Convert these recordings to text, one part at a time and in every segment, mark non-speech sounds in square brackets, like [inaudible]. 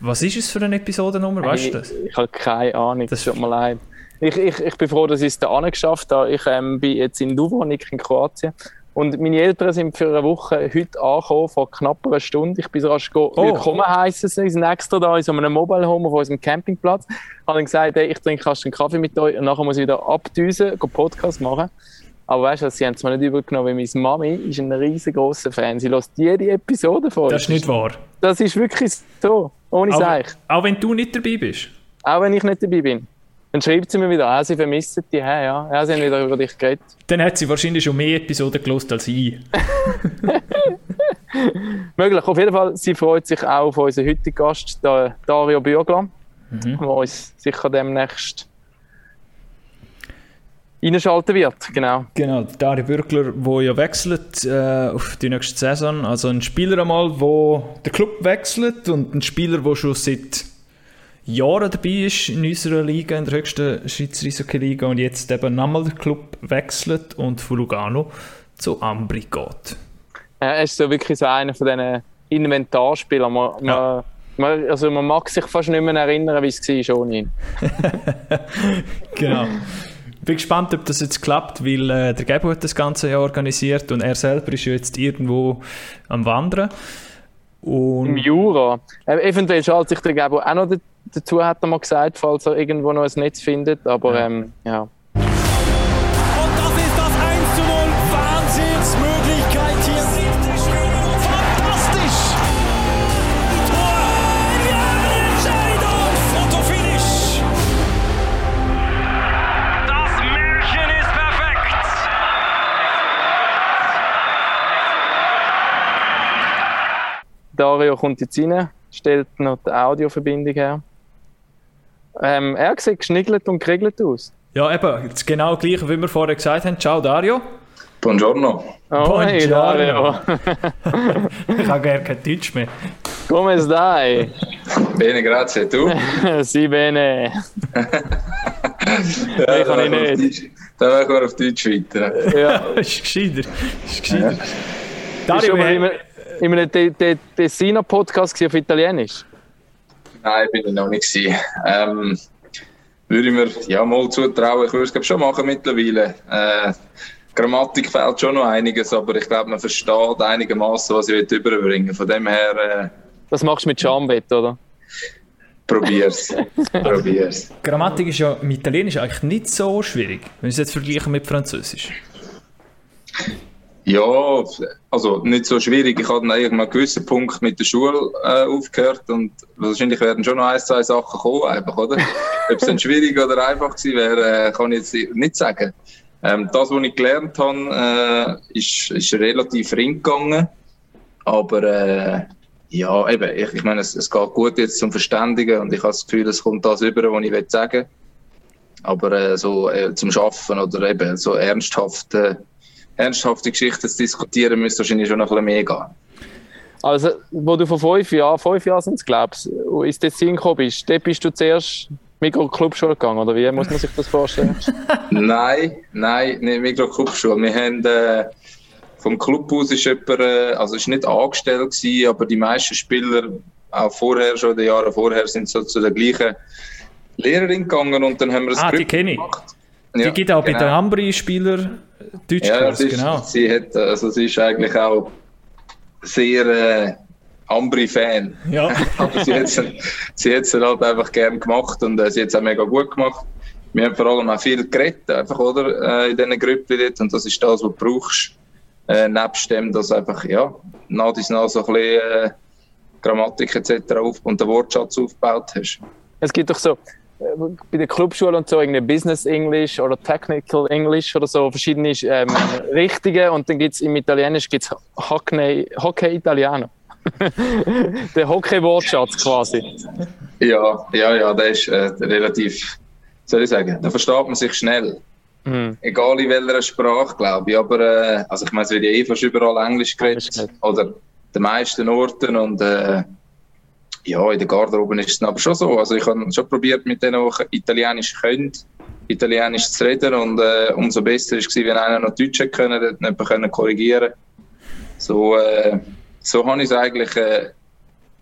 Was ist es für eine Episodennummer, weißt du das? Ich, ich habe keine Ahnung, das tut mir leid. Ich, ich, ich bin froh, dass ich es da geschafft habe. Ich ähm, bin jetzt in Dubrovnik in Kroatien. Und meine Eltern sind für eine Woche heute angekommen, vor knapp einer Stunde. Ich bin rasch oh. willkommen heißen sie. Sind extra da in so einem Mobile Home auf unserem Campingplatz. Ich habe gesagt, hey, ich trinke fast einen Kaffee mit euch und nachher muss ich wieder abdüsen, Podcast machen. Aber weißt du, sie haben es mir nicht übergenommen, weil meine Mami ist ein riesengroßer Fan. Sie lässt jede Episode vor. Das ist nicht wahr. Das ist wirklich so, ohne Seich. Auch wenn du nicht dabei bist? Auch wenn ich nicht dabei bin. Dann schreibt sie mir wieder an, sie vermissen die, ja, ja, sie haben wieder über dich geredet. Dann hat sie wahrscheinlich schon mehr Episoden gelost als ich. [laughs] Möglich. Auf jeden Fall, sie freut sich auch auf unseren heutigen Gast, Dario Bürgler, mhm. der uns sicher demnächst einschalten wird. Genau. Genau, Dario Bürgler, der ja wechselt äh, auf die nächste Saison. Also ein Spieler einmal, der den Club wechselt und ein Spieler, der schon seit Jahren dabei ist in unserer Liga, in der höchsten Schweizer Eishockey-Liga und jetzt eben nochmal den Club wechselt und von Lugano zu Ambri geht. Ja, er ist so wirklich so einer von diesen Inventarspielern. Man, ja. man, also man mag sich fast nicht mehr erinnern, wie es war ohne ihn. [laughs] genau. Bin gespannt, ob das jetzt klappt, weil äh, der Gabo hat das Ganze ja organisiert und er selber ist ja jetzt irgendwo am Wandern. Und Im Jura. Äh, eventuell schaltet sich der Gabo auch noch dazu, hat er mal gesagt, falls er irgendwo noch ein Netz findet. Aber ja. Ähm, ja. Dario kommt jetzt rein, stellt noch die Audioverbindung her. Ähm, er sieht geschniggelt und geregelt aus. Ja, eben, das genau gleich, wie wir vorher gesagt haben. Ciao, Dario. Buongiorno. Oh, Buongiorno. Hey, Dario. [laughs] ich habe gerne kein Deutsch mehr. Come stai? Bene, grazie. Du? si, [laughs] bene. [laughs] ja, ich kann ich nicht. Dann machen wir auf Deutsch weiter. ja. ist gescheiter. Ist gescheiter. Ja. Dario, wir, in einem Tessiner-Podcast auf Italienisch? Nein, bin ich noch nicht. Ähm, würde ich mir ja, mal zutrauen. Ich würde es schon machen mittlerweile. Äh, Grammatik fehlt schon noch einiges, aber ich glaube, man versteht einigermaßen, was ich überbringen will. Von dem her. Äh, das machst du mit Schambett, oder? Probier's. [laughs] Probier's. Grammatik ist ja im Italienisch eigentlich nicht so schwierig, wenn wir es jetzt vergleichen mit Französisch. Ja, also nicht so schwierig. Ich hatte an einem gewissen Punkt mit der Schule äh, aufgehört und wahrscheinlich werden schon noch ein, zwei Sachen kommen, einfach, oder? [laughs] Ob es dann schwierig oder einfach gewesen wäre, äh, kann ich jetzt nicht sagen. Ähm, das, was ich gelernt habe, äh, ist, ist relativ ring gegangen. Aber äh, ja, eben, ich, ich meine, es, es geht gut jetzt zum Verständigen und ich habe das Gefühl, es kommt das über, was ich sagen will. Aber äh, so zum Schaffen oder eben so ernsthaft ernsthafte Geschichten zu diskutieren, müsste wahrscheinlich schon noch ein bisschen mehr gehen. Also, wo du vor fünf Jahren, fünf Jahren sind es, glaubst du, ins Tessin gekommen bist, dort bist du zuerst Mikro-Clubschule gegangen, oder wie muss man sich das vorstellen? [laughs] nein, nein, nicht Mikro-Clubschule. Wir haben, äh, vom Club aus ist jemand, äh, also ist nicht angestellt gewesen, aber die meisten Spieler, auch vorher, schon die Jahre vorher, sind so zu der gleichen Lehrerin gegangen und dann haben wir das Ah, die kenne ich. Die ja, gibt auch genau. bei den Ambri-Spielern Deutschkurs, ja, ist, genau. Sie, hat, also sie ist eigentlich auch sehr äh, Ambri-Fan. Ja. [laughs] Aber sie hat es sie halt einfach gern gemacht und äh, sie hat es auch mega gut gemacht. Wir haben vor allem auch viel geredet, einfach, oder, äh, in diesen Gruppen dort. Und das ist das, was du brauchst. Äh, nebst dem, dass einfach, ja, nach dies nach so ein bisschen äh, Grammatik etc. Auf und den Wortschatz aufgebaut hast. Es gibt doch so, bei der Clubschule und so irgendwie Business English oder Technical English oder so verschiedene ähm, Richtungen und dann gibt es im Italienisch gibt's Hockey, Hockey Italiano. [laughs] der Hockey-Wortschatz quasi. Ja, ja, ja, der ist äh, relativ, soll ich sagen, da versteht man sich schnell. Mhm. Egal in welcher Sprache, glaube ich. Aber äh, also ich meine, es wird ja eh fast überall Englisch geredet. Oder den meisten Orten und äh, ja, in der Garderobe ist es aber schon so. Also ich habe schon probiert, mit denen, die Italienisch können, Italienisch zu reden und äh, umso besser war es, wenn einer noch Deutsch können, dann können korrigieren So, äh, so habe ich es eigentlich äh,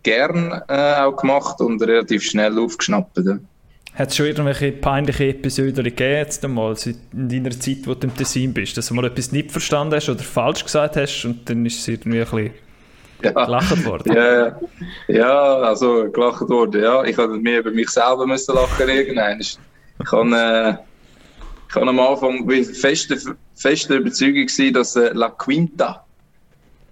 gern äh, auch gemacht und relativ schnell aufgeschnappt. Ja. Hat es schon irgendwelche peinliche Episoden gegeben in deiner Zeit, wo du im Tessin bist, dass du mal etwas nicht verstanden hast oder falsch gesagt hast und dann ist es irgendwie ein bisschen ja. gelacht worden? Ja, ja, also gelacht worden, ja. Ich habe mir über mich selber müssen lachen irgendwann. Ich habe, äh, ich am Anfang feste, feste Überzeugung gewesen, dass äh, La Quinta,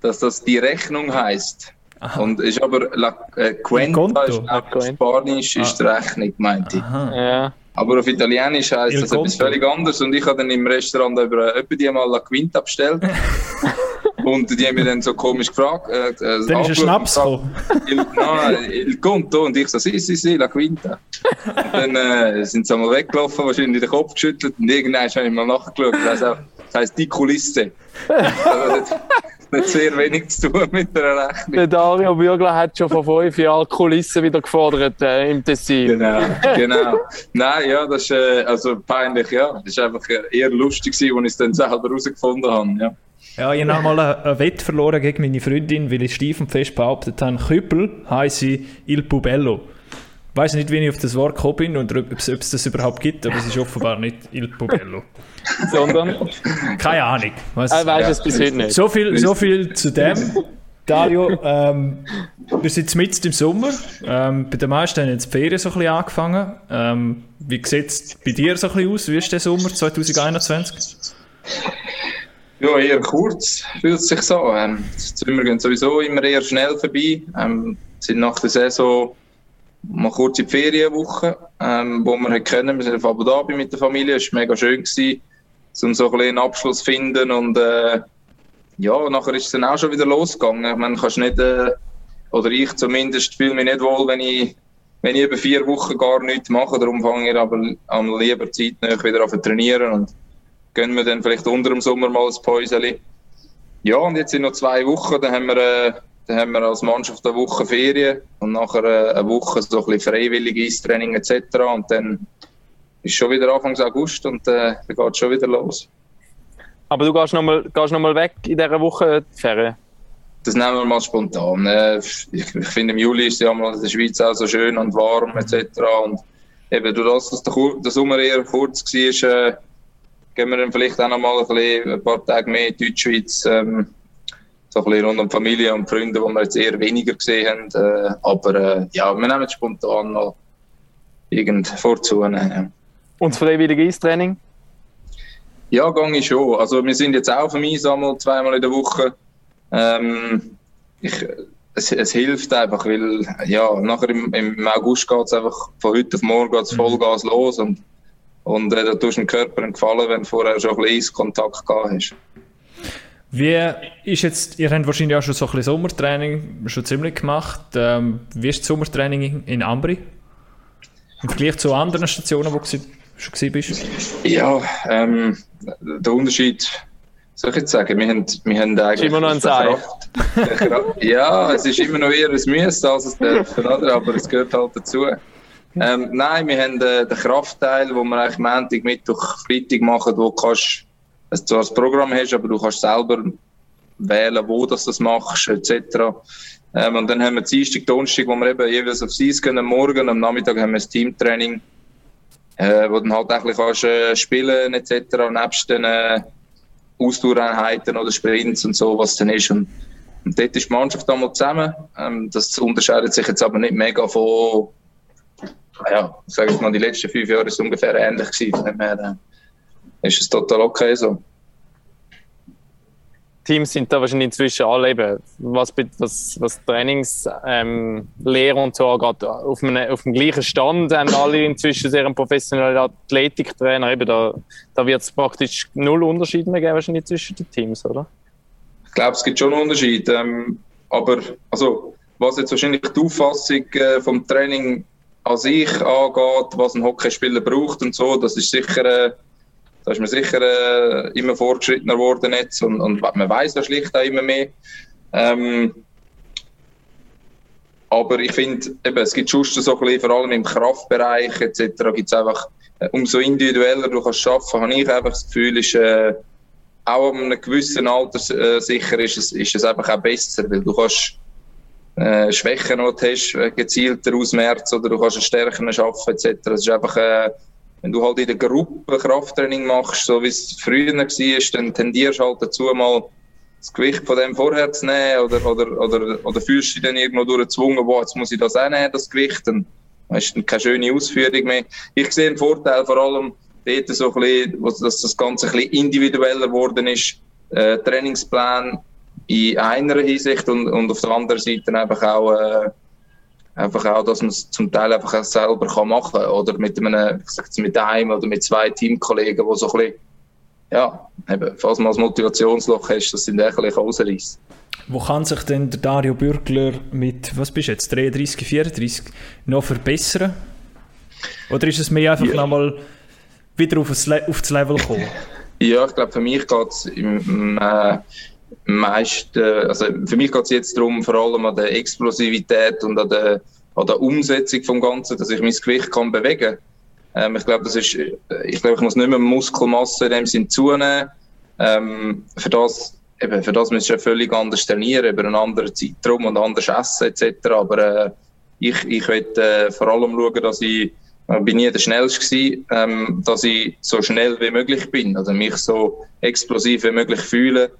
dass das die Rechnung heißt. Aha. Und ist aber La äh, Cuenta ist auf Spanisch ist ah. Rechnung, meinte ich. Ja. Aber auf Italienisch heisst das etwas völlig anderes. Und ich habe dann im Restaurant über etwa die mal La Quinta bestellt. [laughs] und die haben mich dann so komisch gefragt. Äh, äh, dann ist ein Schnaps gekommen. [laughs] Il, no, Il Conto. Und ich so, si, si, si, La Quinta. Und dann äh, sind sie einmal weggelaufen, wahrscheinlich den Kopf geschüttelt. Und irgendwann habe ich mal nachgeschaut. Das heisst die Kulisse. nicht sehr wenig zu tun mit der Rechnung. Der Dario Bürgler hat schon vor fünf Jahren Kulissen wieder gefordert äh, im Tessin. Genau, genau. Nein, ja, das ist äh, also peinlich, ja. Das war einfach eher lustig, als ich es dann selber herausgefunden habe. Ja. Ja, ich habe mal ein Wett verloren gegen meine Freundin, weil ich steif und fest behauptet habe, Küppel heisse Il Pubello. Ich weiß nicht, wie ich auf das Wort gekommen bin und ob es, das überhaupt gibt, aber es ist offenbar nicht Il Pubello. [laughs] Sondern? Keine Ahnung. Was, er weiß ja. es bis heute nicht. So viel, so viel zu dem. Dario, ähm, wir sind jetzt im Sommer. Ähm, bei den meisten haben jetzt die Ferien so ein bisschen angefangen. Ähm, wie sieht es bei dir so ein bisschen aus? Wie ist der Sommer 2021? Ja, eher kurz fühlt es sich so. Ähm, die Sommer gehen sowieso immer eher schnell vorbei. Ähm, sind nach der Saison mal kurz in die Ferienwoche, ähm, wo wir können. Wir sind auf Abu Dhabi mit der Familie. Es war mega schön, gewesen, um so ein einen Abschluss zu finden. Und äh, ja, nachher ist es dann auch schon wieder losgegangen. Ich meine, nicht, äh, oder ich zumindest, fühle mich nicht wohl, wenn ich, wenn ich über vier Wochen gar nichts mache. Darum fange ich aber am lieber Zeit wieder an zu trainieren und gönnen wir dann vielleicht unter dem Sommer mal ein Päuschen. Ja, und jetzt sind noch zwei Wochen, dann haben wir äh, dann haben wir als Mannschaft eine Woche Ferien und nachher äh, eine Woche so ein bisschen freiwilliges Training etc. Und dann ist schon wieder Anfang August und äh, dann geht es schon wieder los. Aber du gehst nochmal noch weg in dieser Woche die Ferien? Das nehmen wir mal spontan. Äh, ich, ich, finde, im Juli ist ja mal in der Schweiz auch so schön und warm etc. Und eben durch das, dass der, der Sommer eher kurz war, äh, gehen wir dann vielleicht auch noch mal ein, bisschen, ein paar Tage mehr in Deutschschweiz. Ähm, so ein bisschen rund um Familie und Freunde, die wir jetzt eher weniger gesehen haben. Äh, aber äh, ja, wir nehmen es spontan mal irgend vorzunehmen. Ja. Und das freiwillige Eistraining? Ja, gehe ich schon. Also wir sind jetzt auch auf dem Einsammeln zweimal in der Woche. Ähm, ich, es, es, hilft einfach, weil ja, nachher im, im August geht es einfach von heute auf morgen geht's. Vollgas los und, und äh, da tust du dem Körper einen Gefallen, wenn du vorher schon ein bisschen Eiskontakt gehabt hast. Wie ist jetzt, ihr habt wahrscheinlich auch schon so ein bisschen Sommertraining schon ziemlich gemacht. Ähm, wie ist das Sommertraining in Ambri? Im Vergleich zu anderen Stationen, wo du schon gewesen bist? Ja, ähm, der Unterschied, soll ich jetzt sagen, wir haben, wir haben eigentlich... Ist immer noch ein Zeichen. ja, es ist immer noch eher ein Müssen als es dürfen, oder? aber es gehört halt dazu. Ähm, nein, wir haben äh, den Kraftteil, wo wir eigentlich Montag, Mittwoch, Freitag machen, wo du kannst dass du das Programm hast, aber du kannst selber wählen, wo du das machst, etc. Ähm, und dann haben wir Dienstag, Donnerstag, wo wir eben jeweils auf Eis gehen, am Morgen, am Nachmittag haben wir ein Teamtraining, äh, wo dann halt auch ein bisschen äh, spielen etc. nebst den äh, Ausdauereinheiten oder Sprints und so, was dann ist. Und, und dort ist die Mannschaft einmal zusammen. Ähm, das unterscheidet sich jetzt aber nicht mega von, ja, sage ich mal, die letzten fünf Jahre ist ungefähr ähnlich gewesen. Von dem her, äh, ist es total okay so. Teams sind da wahrscheinlich inzwischen alle eben, was, was, was Trainingslehre ähm, und so angeht, auf, einem, auf dem gleichen Stand haben alle inzwischen sehr professionelle Athletiktrainer. Eben da da wird es praktisch null Unterschied mehr geben wahrscheinlich zwischen den Teams, oder? Ich glaube, es gibt schon einen Unterschied. Ähm, aber also, was jetzt wahrscheinlich die Auffassung äh, vom Training an sich angeht, was ein Hockeyspieler braucht und so, das ist sicher... Äh, da ist man sicher äh, immer fortgeschrittener geworden jetzt und, und man weiß ja schlicht auch immer mehr. Ähm, aber ich finde, es gibt schon so ein bisschen, vor allem im Kraftbereich etc., gibt es einfach, äh, umso individueller du kannst arbeiten, habe ich einfach das Gefühl, ist, äh, auch an einem gewissen Alter äh, sicher ist es, ist es einfach auch besser, weil du kannst äh, Schwächen noch hast, äh, gezielter ausmerzen oder du kannst Stärken schaffen etc. Es ist einfach, äh, wenn du halt in der Gruppe Krafttraining machst, so wie es früher war, dann tendierst du halt dazu mal das Gewicht von dem vorher zu nehmen oder, oder, oder, oder fühlst du dich dann irgendwo durchgezwungen, boah, jetzt muss ich das auch nehmen, das Gewicht, dann hast du keine schöne Ausführung mehr. Ich sehe einen Vorteil vor allem dort so ein bisschen, dass das Ganze ein bisschen individueller geworden ist, äh, Trainingsplan in einer Hinsicht und, und auf der anderen Seite einfach auch, äh, einfach auch, dass man es zum Teil einfach auch selber kann machen kann oder mit einem, ich sag jetzt mit einem oder mit zwei Teamkollegen, die so ein bisschen, ja, eben, falls man als Motivationsloch hast, sie ein bisschen rausreißen. Wo kann sich denn der Dario Bürgler mit, was bist du jetzt, 33, 34 noch verbessern? Oder ist es mir einfach ja. nochmal wieder auf das, auf das Level kommen? [laughs] Ja, ich glaube, für mich geht es im, äh, meisten, also für mich geht es jetzt darum, vor allem an der Explosivität und an der, an der Umsetzung vom Ganzen, dass ich mein Gewicht kann bewegen ähm, ich glaube, das ist, ich glaube, ich muss nicht mehr Muskelmasse in dem Sinn zunehmen. Ähm, für das, eben, für das ich ja völlig anders trainieren, über einen anderen Zeitraum und anders essen, etc. Aber, äh, ich, ich will, äh, vor allem schauen, dass ich, ich bin nie der Schnellste ähm, dass ich so schnell wie möglich bin, also mich so explosiv wie möglich fühle.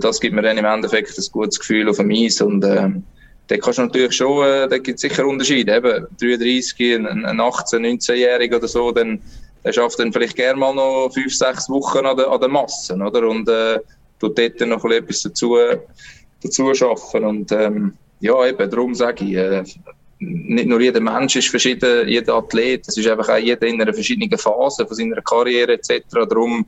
Das gibt mir dann im Endeffekt ein gutes Gefühl auf dem Eis und, ähm, da kannst du natürlich schon, äh, da gibt es sicher Unterschiede. Eben, 33, ein, ein 18-, 19-Jähriger oder so, dann, der schafft dann vielleicht gerne mal noch fünf, sechs Wochen an der, an der Masse, oder? Und, äh, tut dort noch etwas dazu, dazu schaffen. Und, ähm, ja, eben, darum sage ich, äh, nicht nur jeder Mensch ist verschieden, jeder Athlet, es ist einfach auch jeder in einer verschiedenen Phase von seiner Karriere etc. Darum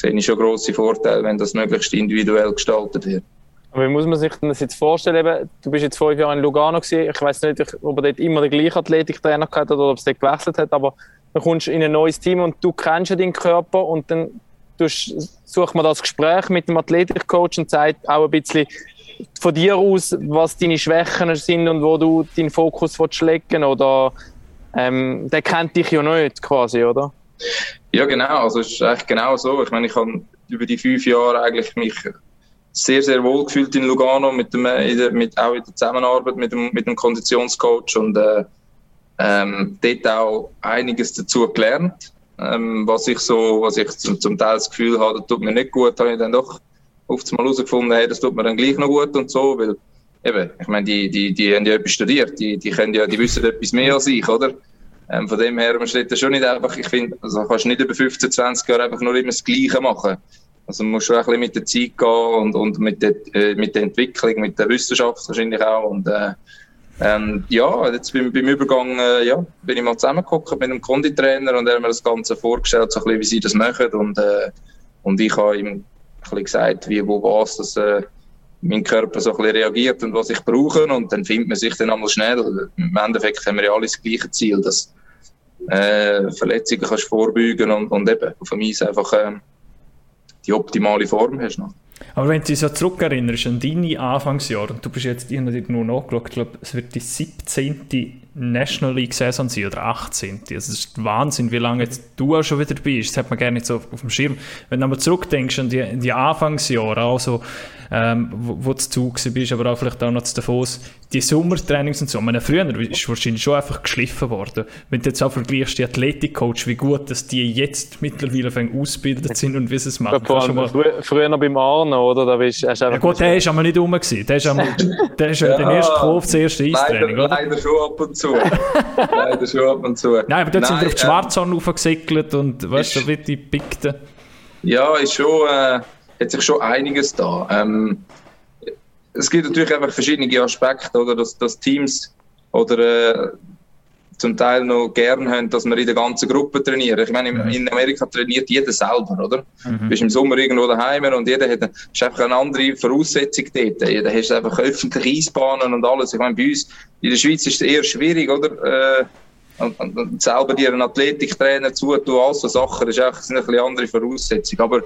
sehe ich schon grosse Vorteile, wenn das möglichst individuell gestaltet wird. Aber wie muss man sich das jetzt vorstellen? Du bist jetzt fünf Jahre in Lugano gewesen. Ich weiß nicht, ob er dort immer den gleichen Athletiktrainer hat oder ob es dort gewechselt hat, aber dann kommst du in ein neues Team und du kennst ja deinen Körper und dann sucht man das Gespräch mit dem Athletikcoach und zeigt auch ein bisschen von dir aus, was deine Schwächen sind und wo du deinen Fokus legen oder ähm, der kennt dich ja nicht quasi, oder? Ja, genau. Also es ist eigentlich genau so. Ich meine, ich habe über die fünf Jahre eigentlich mich sehr, sehr wohl gefühlt in Lugano, mit dem, mit, auch in der Zusammenarbeit mit dem, mit dem Konditionscoach und äh, ähm, dort auch einiges dazu gelernt. Ähm, was ich so, was ich zum, zum Teil das Gefühl habe, das tut mir nicht gut, habe ich dann doch oft mal herausgefunden, hey, das tut mir dann gleich noch gut und so, weil eben, ich meine, die, die, die haben ja etwas studiert, die, die können ja, die wissen etwas mehr als ich, oder? Ähm, von dem her, man steht da schon nicht einfach, ich finde, also kannst nicht über 15, 20 Jahre einfach nur immer das Gleiche machen. Also man muss schon ein bisschen mit der Zeit gehen und, und mit, der, äh, mit der Entwicklung, mit der Wissenschaft wahrscheinlich auch. Und äh, ähm, ja, jetzt beim, beim Übergang äh, ja, bin ich mal zusammengeguckt mit einem Konditrainer und er hat mir das Ganze vorgestellt, so ein bisschen, wie sie das machen. Und, äh, und ich habe ihm ein bisschen gesagt, wie, wo, was, dass äh, mein Körper so ein bisschen reagiert und was ich brauche. Und dann findet man sich dann einmal schnell. Im Endeffekt haben wir ja alle das gleiche Ziel, dass äh, Verletzungen kannst vorbeugen und, und eben auf dem Eis einfach äh, die optimale Form hast. Noch. Aber wenn du dich so zurückerinnerst an deine Anfangsjahre, und du bist jetzt, habe nur nachgeschaut, ich glaube, es wird die 17. National League Saison sein oder 18. Also das ist Wahnsinn, wie lange jetzt du auch schon wieder bist. Das hat man gerne nicht so auf, auf dem Schirm. Wenn du aber zurückdenkst an die, die Anfangsjahre, also ähm, wo, wo du zu bist, aber auch vielleicht auch noch zu Davos, die Sommertrainings und so. Ich meine, früher ist wahrscheinlich schon einfach geschliffen worden. Wenn du jetzt auch vergleichst, die Athletikcoach, wie gut, dass die jetzt mittlerweile ausgebildet sind und wie sie es machen. Ja, mal... früher, früher noch beim Arno, oder? Da bist, hast ja gut, der ist aber nicht rum gewesen. Der ist, einmal, [laughs] der ist ja, den ersten Kopf, das erste Eistraining, leider, oder? Leider schon ab und zu. leider schon ab und zu. [laughs] Nein, aber dort Nein, sind wir auf die Schwarzhorn äh, aufgesickelt und weißt du, wie die Pikten. Ja, ist schon... Äh, hat sich schon einiges da. Ähm, es gibt natürlich einfach verschiedene Aspekte, oder dass, dass Teams oder äh, zum Teil noch gern haben, dass wir in der ganzen Gruppe trainieren. Ich meine, in Amerika trainiert jeder selber, oder? Mhm. Du bist im Sommer irgendwo daheim und jeder hat eine, ist einfach eine andere Voraussetzung dort. Jeder hat einfach öffentliche Eisbahnen und alles. Ich meine, bei uns in der Schweiz ist es eher schwierig, oder? Äh, und, und, und selber dir einen Athletiktrainer zutun, all so Sachen, das ist einfach eine ein andere Voraussetzung. Aber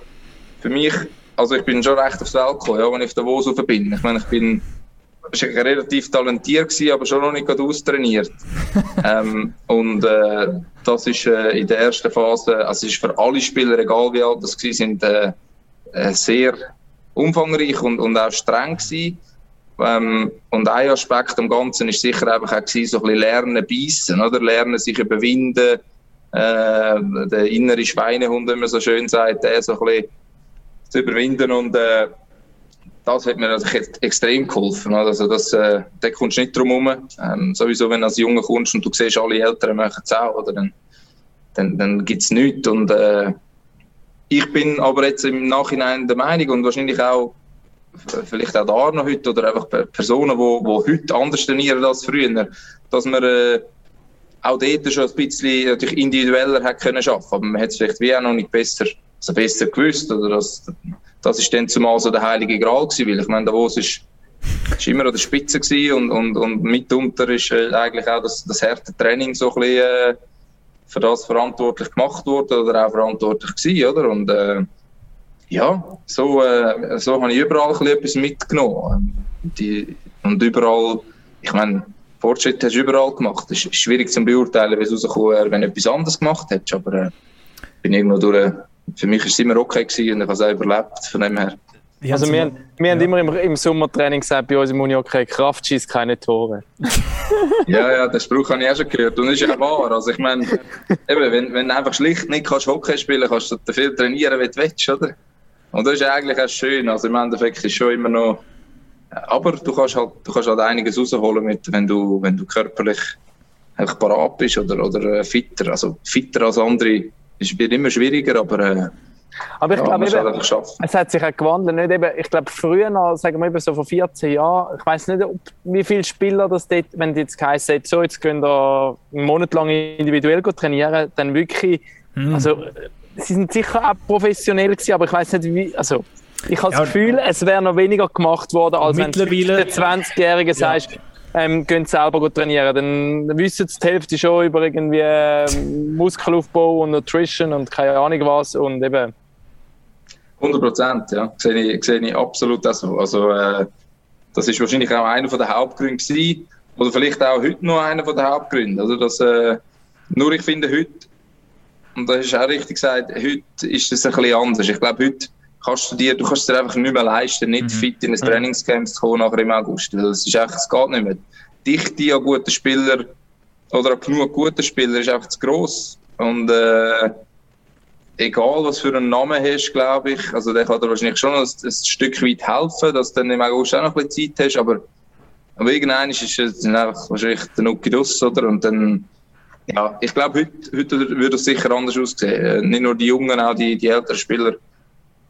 für mich also ich bin schon recht aufs Welt gekommen, ja, wenn ich auf der Wos bin. Ich meine, ich bin relativ talentiert gewesen, aber schon noch nicht austrainiert. [laughs] ähm, und äh, das ist äh, in der ersten Phase, also es ist für alle Spieler, egal wie alt das waren, sind, äh, äh, sehr umfangreich und, und auch streng gewesen. Ähm, und ein Aspekt am Ganzen ist sicher einfach auch gewesen, so ein bisschen lernen, beißen, oder? Lernen, sich überwinden, äh, der innere Schweinehund, wie man so schön sagt, der so ein bisschen zu überwinden und, äh, das hat mir also extrem geholfen. Also das, äh, da kommst du nicht drum herum. Ähm, sowieso, wenn du als Junge kommst und du siehst, alle Eltern machen es auch, oder, dann, dann, dann gibt es nichts. Und, äh, ich bin aber jetzt im Nachhinein der Meinung und wahrscheinlich auch vielleicht auch da noch heute oder einfach Personen, die, die heute anders trainieren als früher, dass man äh, auch dort schon ein bisschen natürlich individueller hat können schaffen, aber man hat es vielleicht wie auch noch nicht besser, also besser gewusst oder das, das ist dann zumal so der heilige Gral gewesen, weil ich meine, Davos ist, ist immer an der Spitze gewesen und, und, und mitunter ist äh, eigentlich auch das, das harte Training so ein bisschen äh, für das verantwortlich gemacht worden oder auch verantwortlich gewesen, oder? Und äh, ja, so, äh, so habe ich überall etwas mitgenommen. Die, und überall, ich meine, Fortschritt hast du überall gemacht. Es ist schwierig zu beurteilen, wie es rausgekommen wäre, wenn du etwas anderes gemacht hättest. Aber äh, bin irgendwo durch, für mich war es immer okay gewesen und ich habe es auch überlebt. Von dem her. Also wir, wir ja. haben immer im, im Sommertraining gesagt, bei uns im Uni okay, Kraft schießt keine Tore. ja, ja, den Spruch habe ich auch schon gehört und das ist ja wahr. Also ich meine, eben, wenn, wenn du einfach schlicht nicht kannst Hockey spielen kannst, kannst du viel trainieren, wie du willst, oder? Und das ist eigentlich auch schön. Also im Endeffekt ist es schon immer noch. Aber du kannst halt, du kannst halt einiges rausholen, mit, wenn, du, wenn du körperlich einfach parat bist oder, oder äh, fitter. Also fitter als andere ist, wird immer schwieriger, aber. Äh, aber ich ja, glaube, eben, es hat sich auch gewandelt. Nicht eben, ich glaube, früher, noch, sagen wir eben so vor 14 Jahren, ich weiß nicht, ob, wie viele Spieler das dort, wenn jetzt geheißen so, jetzt können da einen Monat lang individuell trainieren, dann wirklich, hm. also sie sind sicher auch professionell gewesen, aber ich weiß nicht wie, also ich habe ja, das Gefühl, es wäre noch weniger gemacht worden, als wenn du den 20-Jährigen ja. sagst, ähm, gehen selber trainieren. Dann wissen sie die Hälfte schon über irgendwie ähm, Muskelaufbau und Nutrition und keine Ahnung was und eben. 100 Prozent, ja. Sehe ich, sehe ich absolut auch so. Also, äh, das ist wahrscheinlich auch einer der Hauptgründe gewesen, oder vielleicht auch heute noch einer der Hauptgründe. Also, dass, äh, nur ich finde, heute und das ist auch richtig gesagt, heute ist es ein bisschen anders. Ich glaube, heute kannst du dir, du kannst dir einfach nicht mehr leisten, nicht mhm. fit in ein Trainingscamp zu kommen nachher im August. Weil es ist einfach, es geht nicht mehr. Die Dichte an guten Spielern oder an genug guten Spielern ist einfach zu gross. Und äh, egal was für einen Namen hast, glaube ich, also der kann dir wahrscheinlich schon ein, ein Stück weit helfen, dass du dann im August auch noch ein bisschen Zeit hast, aber, aber irgendwann ist es einfach wahrscheinlich der Nuki Nuss, oder? Und dann ja, ich glaube, heute, heute würde es sicher anders aussehen. Äh, nicht nur die Jungen, auch die, die älteren Spieler.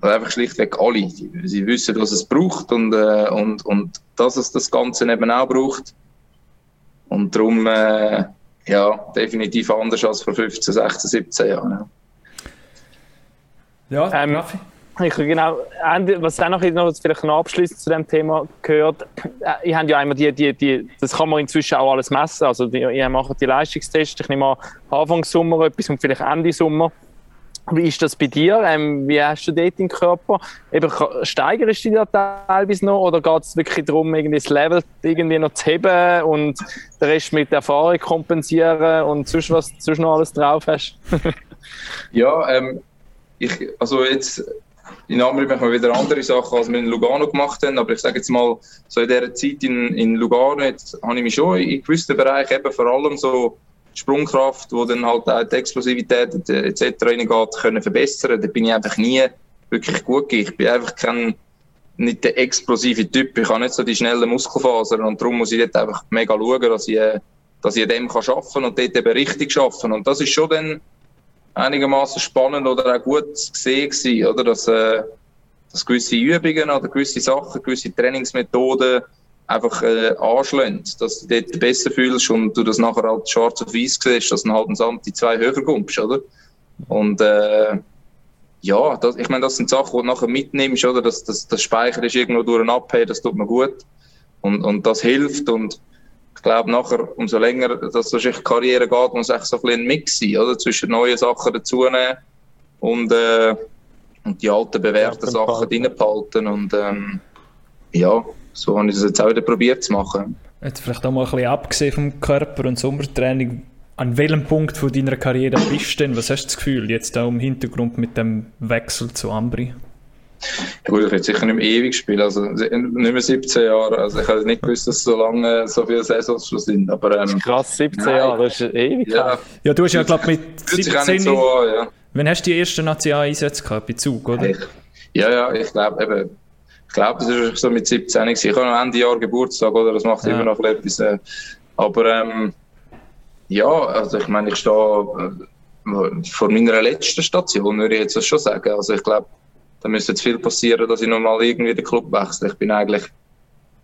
Einfach schlichtweg alle. Sie wissen, was es braucht und, äh, und, und dass es das Ganze eben auch braucht. Und darum, äh, ja, definitiv anders als vor 15, 16, 17 Jahren. Ja, ähm, ich genau, was auch noch, noch vielleicht noch abschließend zu dem Thema gehört, äh, ihr habt ja einmal die, die, die, das kann man inzwischen auch alles messen, also die, ihr macht die Leistungstests, ich nehme an, Anfang Sommer etwas und vielleicht Ende Sommer. Wie ist das bei dir? Ähm, wie hast du dort im Körper? Eben, steigerst du dich da teilweise noch oder geht es wirklich darum, irgendwie das Level irgendwie noch zu heben und den Rest mit Erfahrung kompensieren und sonst was sonst noch alles drauf hast? [laughs] ja, ähm, ich, also jetzt in Amri machen wir wieder andere Sachen, als wir in Lugano gemacht haben. Aber ich sage jetzt mal, so in dieser Zeit in, in Lugano jetzt, habe ich mich schon in gewissen Bereichen eben vor allem so Sprungkraft, wo dann halt auch die Explosivität etc. reingeht, können verbessern. Da bin ich einfach nie wirklich gut gewesen. Ich bin einfach kein, nicht der explosive Typ. Ich habe nicht so die schnellen Muskelfasern und darum muss ich dort einfach mega schauen, dass ich, dass ich dem kann arbeiten und dort eben richtig arbeiten. Und das ist schon dann einigermaßen spannend oder auch gut zu sehen gewesen, oder? Dass, äh, dass gewisse Übungen oder gewisse Sachen, gewisse Trainingsmethoden einfach äh, anschlagen, dass du dort besser fühlst und du das nachher halt schwarz auf weiß siehst, dass du halt ein Samt die zwei höher kommst, oder? Und äh, ja, das, ich meine, das sind Sachen, die du nachher mitnimmst, oder? Das, das, das Speicher ist irgendwo durch ein Abheben, das tut mir gut. Und, und das hilft und ich glaube, nachher, umso länger dass so die Karriere geht, muss es so ein, ein Mix sein, oder? Zwischen neuen Sachen dazunehmen und, äh, und die alten bewährten Sachen drin behalten. Und ähm, ja, so habe ich das jetzt auch wieder probiert zu machen. Jetzt vielleicht auch mal ein bisschen abgesehen vom Körper und Sommertraining, an welchem Punkt von deiner Karriere bist du denn? Was hast du das Gefühl, jetzt auch im Hintergrund mit dem Wechsel zu Ambri? Gut, ich werde sicher nicht mehr ewig spielen, also nicht mehr 17 Jahre. Also ich hätte nicht gewusst, dass so lange so viele Saisons schon sind. Aber, ähm, krass, 17 nein. Jahre, das ist ewig. Ja, ja du hast ja, glaube ich, mit 17 so an, ja. Wann hast du die ersten Nationaleinsätze gehabt? Bei Zug, oder? Ich, ja, ja, ich glaube eben, glaube, es war so mit 17 gewesen. Ich habe noch Ende Jahr Geburtstag, oder? Das macht ja. immer noch etwas. Äh, aber ähm, ja, also ich meine, ich stehe äh, vor meiner letzten Station, würde ich jetzt schon sagen. Also ich glaube, da müsste jetzt viel passieren, dass ich nochmal irgendwie den Club wechsle. Ich bin eigentlich,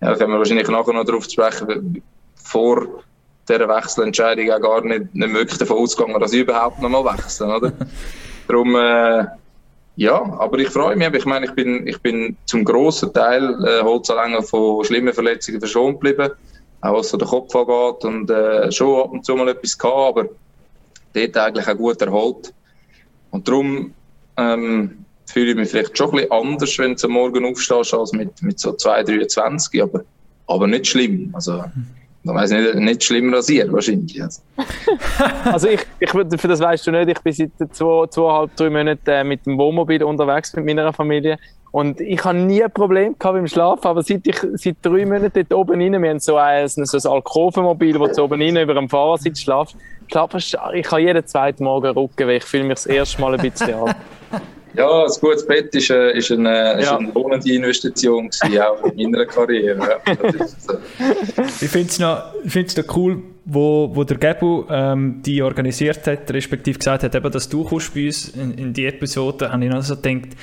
ja, da können wir wahrscheinlich nachher noch darauf sprechen, vor dieser Wechselentscheidung auch gar nicht, nicht wirklich davon ausgegangen, dass ich überhaupt nochmal wechsle, oder? [laughs] Darum, äh, ja, aber ich freue mich. Ich meine, ich bin, ich bin zum grossen Teil äh, Holzanlänger von schlimmen Verletzungen verschont geblieben, auch was so den Kopf angeht und äh, schon ab und zu mal etwas gehabt, aber dort eigentlich auch gut erholt. Und darum ähm, fühle ich mich vielleicht schon ein bisschen anders, wenn du Morgen aufstehst, als mit, mit so 2,23, aber, aber nicht schlimm. Also, ich weiß nicht, nicht schlimmer als ihr wahrscheinlich. Also, [laughs] also ich, ich, für das weißt du nicht, ich bin seit zwei, zweieinhalb, drei Monaten äh, mit dem Wohnmobil unterwegs mit meiner Familie und ich habe nie ein Problem gehabt beim Schlafen, aber seit ich seit drei Monaten dort oben rein, wir haben so ein, so ein Alkovenmobil, wo du oben rein über dem Fahrersitz schlafst, ich habe jeden zweiten Morgen Rücken, weil ich fühle mich das erste Mal ein bisschen alt. [laughs] Ja, ein gutes Bett ist, äh, ist, eine, ist ja. eine lohnende Investition gewesen, auch in meiner Karriere. Ich finde es noch, noch cool, wo, wo der Gebu ähm, die organisiert hat, respektive gesagt hat, eben, dass du kommst bei uns in, in die Episode, habe ich noch so gedacht,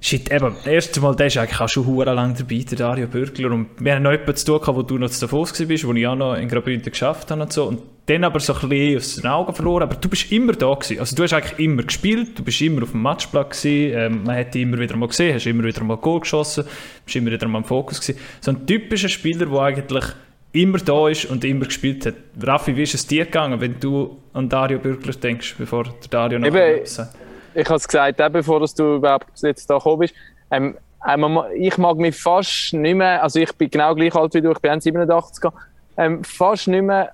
Shit, eben, erstens mal, der ist eigentlich auch schon hure lang dabei, der Dario Bürgler. Und wir haben noch jemanden zu tun gehabt, wo du noch zu Davos bist, wo ich auch noch in Graubünden geschafft habe und so. Und dann aber so ein bisschen aus den Augen verloren. Aber du bist immer da gewesen. Also du hast eigentlich immer gespielt, du bist immer auf dem Matchplatz gewesen. Ähm, man hat dich immer wieder mal gesehen, hast immer wieder mal Goal geschossen, bist immer wieder mal im Fokus gewesen. So ein typischer Spieler, der eigentlich immer da ist und immer gespielt hat. Raffi, wie ist es dir gegangen, wenn du an Dario Bürgler denkst, bevor der Dario noch Eben, ich habe es gesagt, eben, bevor du überhaupt jetzt da gekommen bist. Ähm, ich mag mich fast nicht mehr, also ich bin genau gleich alt wie du, ich bin 87 ähm, fast nicht mehr,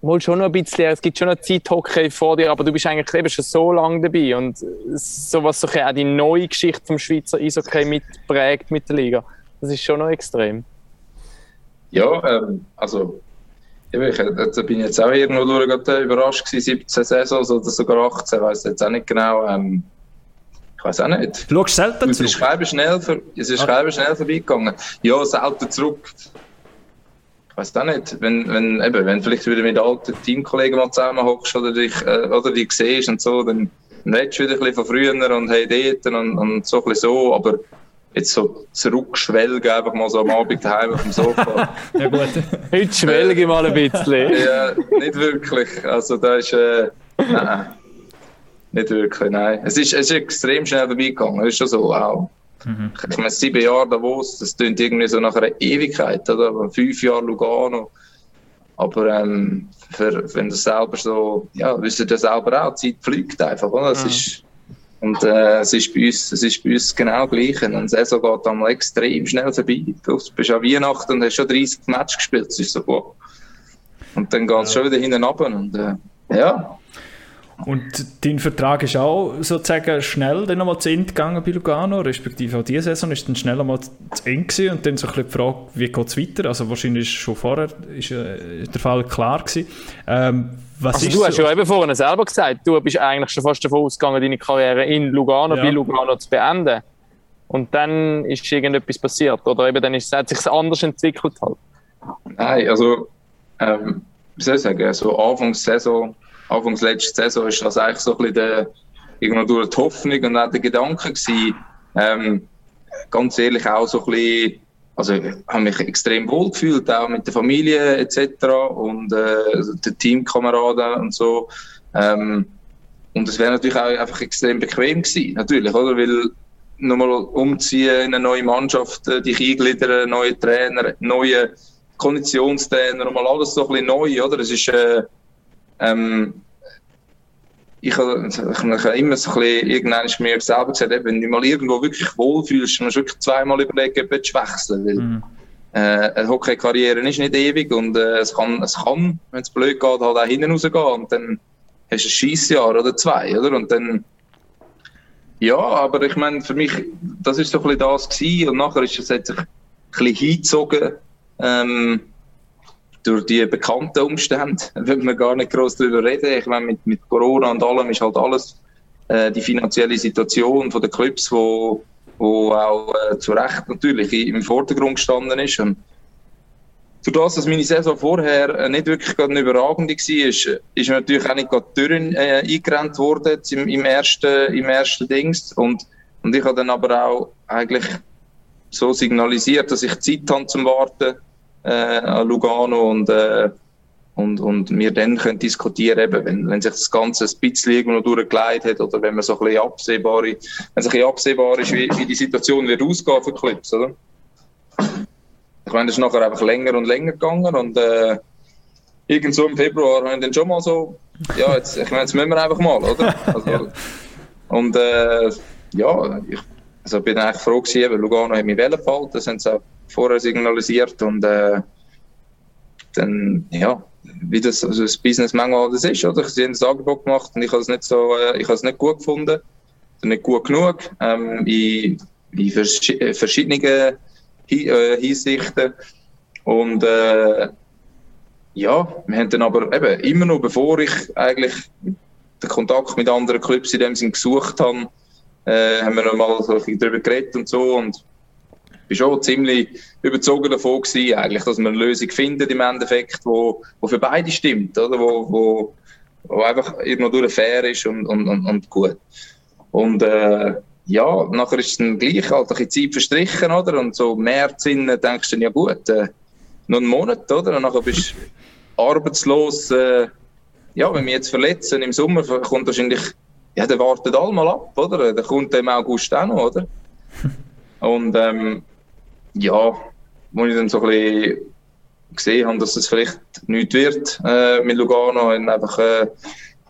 mal schon noch ein bisschen, es gibt schon noch Zeithockey vor dir, aber du bist eigentlich eben schon so lange dabei und so was so auch die neue Geschichte vom Schweizer Eishockey mitprägt mit der Liga, das ist schon noch extrem. Ja, ähm, also ich, da bin ich jetzt auch irgendwo durch, überrascht gewesen, 17 Saisons oder sogar 18, weiß jetzt auch nicht genau. Ähm, ich weiß auch nicht. Du schaust selten es ist zurück? Schnell, es ist ah. schnell vorbeigegangen. Ja, selten zurück. Ich weiß auch nicht. Wenn, wenn, eben, wenn du vielleicht wieder mit alten Teamkollegen mal zusammen hockst oder dich, äh, oder dich siehst und so, dann, dann redest du wieder ein bisschen von früher und hey, dort und, und so ein bisschen so, aber jetzt so zurückschwelgen, einfach mal so am Abend daheim auf dem Sofa. [laughs] ja gut. Heute schwelge ich mal ein bisschen. [laughs] ja, nicht wirklich. Also da ist, äh, nein, nicht wirklich, nein. Es ist, es ist extrem schnell vorbeigegangen, das ist schon so, wow. Mhm. Ich meine, sieben Jahre Davos, das klingt irgendwie so nach einer Ewigkeit, oder? Aber fünf Jahre Lugano. Aber ähm, für, wenn du selber so, ja, wisst ihr selber auch, die Zeit fliegt einfach, oder? Es mhm. ist, und äh, es, ist bei uns, es ist bei uns genau gleich. Eine Saison geht einmal extrem schnell vorbei. Du bist an Weihnachten und hast schon 30 Matches gespielt. Das ist so gut. Und dann geht es ja. schon wieder hinten runter. Und äh, ja. Und dein Vertrag ist auch sozusagen schnell dann nochmal zu Ende gegangen bei Lugano, respektive auch diese Saison ist dann schnell einmal zu Ende gewesen. und dann so ein bisschen die Frage, wie geht es weiter? Also wahrscheinlich ist schon vorher ist, äh, der Fall klar gewesen. Ähm, was also du hast so? ja eben vorhin selber gesagt, du bist eigentlich schon fast davon ausgegangen, deine Karriere in Lugano, ja. bei Lugano zu beenden. Und dann ist irgendetwas passiert, oder eben dann ist, hat sich anders entwickelt halt. Nein, also, ähm, wie soll ich sagen, so Anfangs Saison, Anfangs letzte Saison ist das eigentlich so ein bisschen der, die Hoffnung und auch der Gedanke gewesen, ähm, ganz ehrlich auch so ein bisschen also ich habe mich extrem wohl gefühlt, auch mit der Familie etc. und äh, den Teamkameraden und so. Ähm, und es wäre natürlich auch einfach extrem bequem gewesen, natürlich, oder? Weil nochmal umziehen in eine neue Mannschaft, äh, dich eingliedern, neue Trainer, neue Konditionstrainer, nochmal alles so ein bisschen neu, oder? Es ist, äh, ähm, ich habe, immer so ein bisschen, irgendwann ist mir selber gesagt, wenn du mal irgendwo wirklich wohlfühlst, musst du wirklich zweimal überlegen, ob du wechseln willst. Mhm. Äh, eine Hockey-Karriere ist nicht ewig und äh, es kann, es kann wenn es blöd geht, halt auch hinten rausgehen und dann hast du ein Scheissjahr oder zwei, oder? Und dann Ja, aber ich meine, für mich, das ist so ein bisschen das gewesen und nachher ist es hat sich ein bisschen hingezogen, ähm, durch die bekannten Umstände, wenn wir gar nicht groß darüber reden. Ich meine, mit, mit Corona und allem ist halt alles äh, die finanzielle Situation von den Clubs, wo, wo auch äh, zu Recht natürlich im Vordergrund gestanden ist. Und durch das, dass meine Saison vorher äh, nicht wirklich eine überragende war, ist, ist natürlich auch nicht gerade Türen äh, eingerannt worden im, im, ersten, im ersten Dings. Und, und ich habe dann aber auch eigentlich so signalisiert, dass ich Zeit habe zum Warten an Lugano und, äh, und, und wir dann können diskutieren, eben, wenn, wenn sich das Ganze ein bisschen irgendwo durchgeleitet hat oder wenn man so ein bisschen absehbar, wenn es ein bisschen absehbar ist, wie, wie die Situation wird ausgehen für Clips, oder? Ich meine, es ist nachher einfach länger und länger gegangen und äh, irgendwo im Februar haben wir dann schon mal so, ja, jetzt, ich meine, jetzt müssen wir einfach mal, oder? [laughs] Also, ja. Und äh, ja, ich also bin eigentlich froh gewesen, weil Lugano hat mich wählen gefallen, das haben sie auch vorher signalisiert und äh, dann, ja, wie das, also das Business manchmal das ist, oder? Sie haben das Angebot gemacht und ich habe es nicht so, äh, ich habe es nicht gut gefunden, nicht gut genug, ähm, in, in vers verschiedenen äh, Hinsichten. Und äh, ja, wir haben dann aber eben immer noch, bevor ich eigentlich den Kontakt mit anderen Clubs in dem Sinn gesucht habe, äh, haben wir noch mal so darüber geredet und so und war schon ziemlich überzogen davon gewesen, eigentlich, dass wir eine Lösung finden im Endeffekt, wo, wo für beide stimmt, oder? Wo, wo, wo einfach irgendwo fair ist und, und, und, und gut. Und äh, ja, nachher ist es dann gleich halt ein Zeit verstrichen, oder? Und so März hin denkst du dann, ja gut, äh, noch einen Monat, oder? Und nachher bist du arbeitslos. Äh, ja, wenn wir jetzt verletzen im Sommer, kommt wahrscheinlich, ja, der wartet alle mal ab, oder? Der kommt im August auch noch, oder? [laughs] Und ähm, ja, wo ich dann so ein bisschen gesehen habe, dass es vielleicht nichts wird äh, mit Lugano, einfach äh,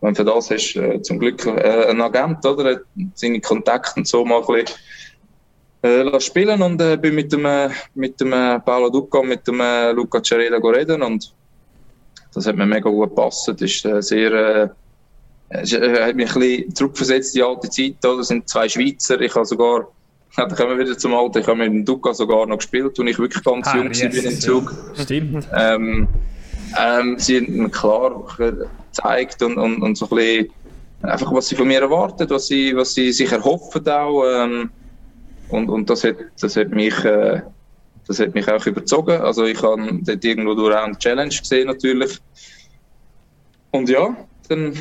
und für das hast du äh, zum Glück äh, einen Agent, oder? Seine Kontakte und so mal ein bisschen äh, spielen und äh, bin mit dem, äh, mit dem äh, Paolo Ducca und mit dem äh, Luca Cereda reden und das hat mir mega gut gepasst. Das ist äh, sehr, äh, es äh, hat mich ein bisschen zurückversetzt die alte Zeit. Oder? Das sind zwei Schweizer. Ich habe sogar, ja, da kommen wir wieder zum Alten, ich habe mit dem Ducca sogar noch gespielt, und ich wirklich ganz ah, jung yes, bin im Zug. Stimmt. Ähm, ähm, sie haben klar gezeigt und, und, und so ein bisschen einfach, was sie von mir erwartet, was sie, was sie sich erhoffen auch. Ähm, und, und das hat, das hat mich, äh, das hat mich auch überzogen. Also ich habe dort irgendwo durch auch eine Challenge gesehen natürlich. Und ja, dann,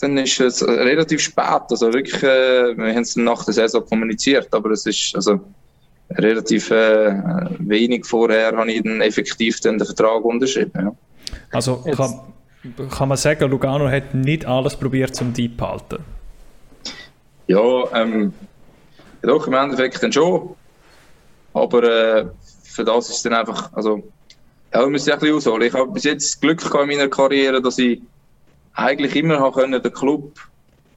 dann ist es relativ spät. Also wirklich, äh, wir haben es nach der Saison kommuniziert, aber es ist also relativ äh, wenig vorher habe ich dann effektiv den Vertrag unterschrieben. Ja. Also kann, kann man sagen, Lugano hat nicht alles probiert, um die zu halten? Ja, ähm, doch, im Endeffekt dann schon. Aber äh, für das ist es dann einfach, also, ja, wir müssen ein bisschen ausholen. Ich habe bis jetzt Glück gehabt in meiner Karriere, dass ich eigentlich immer habe können, den Club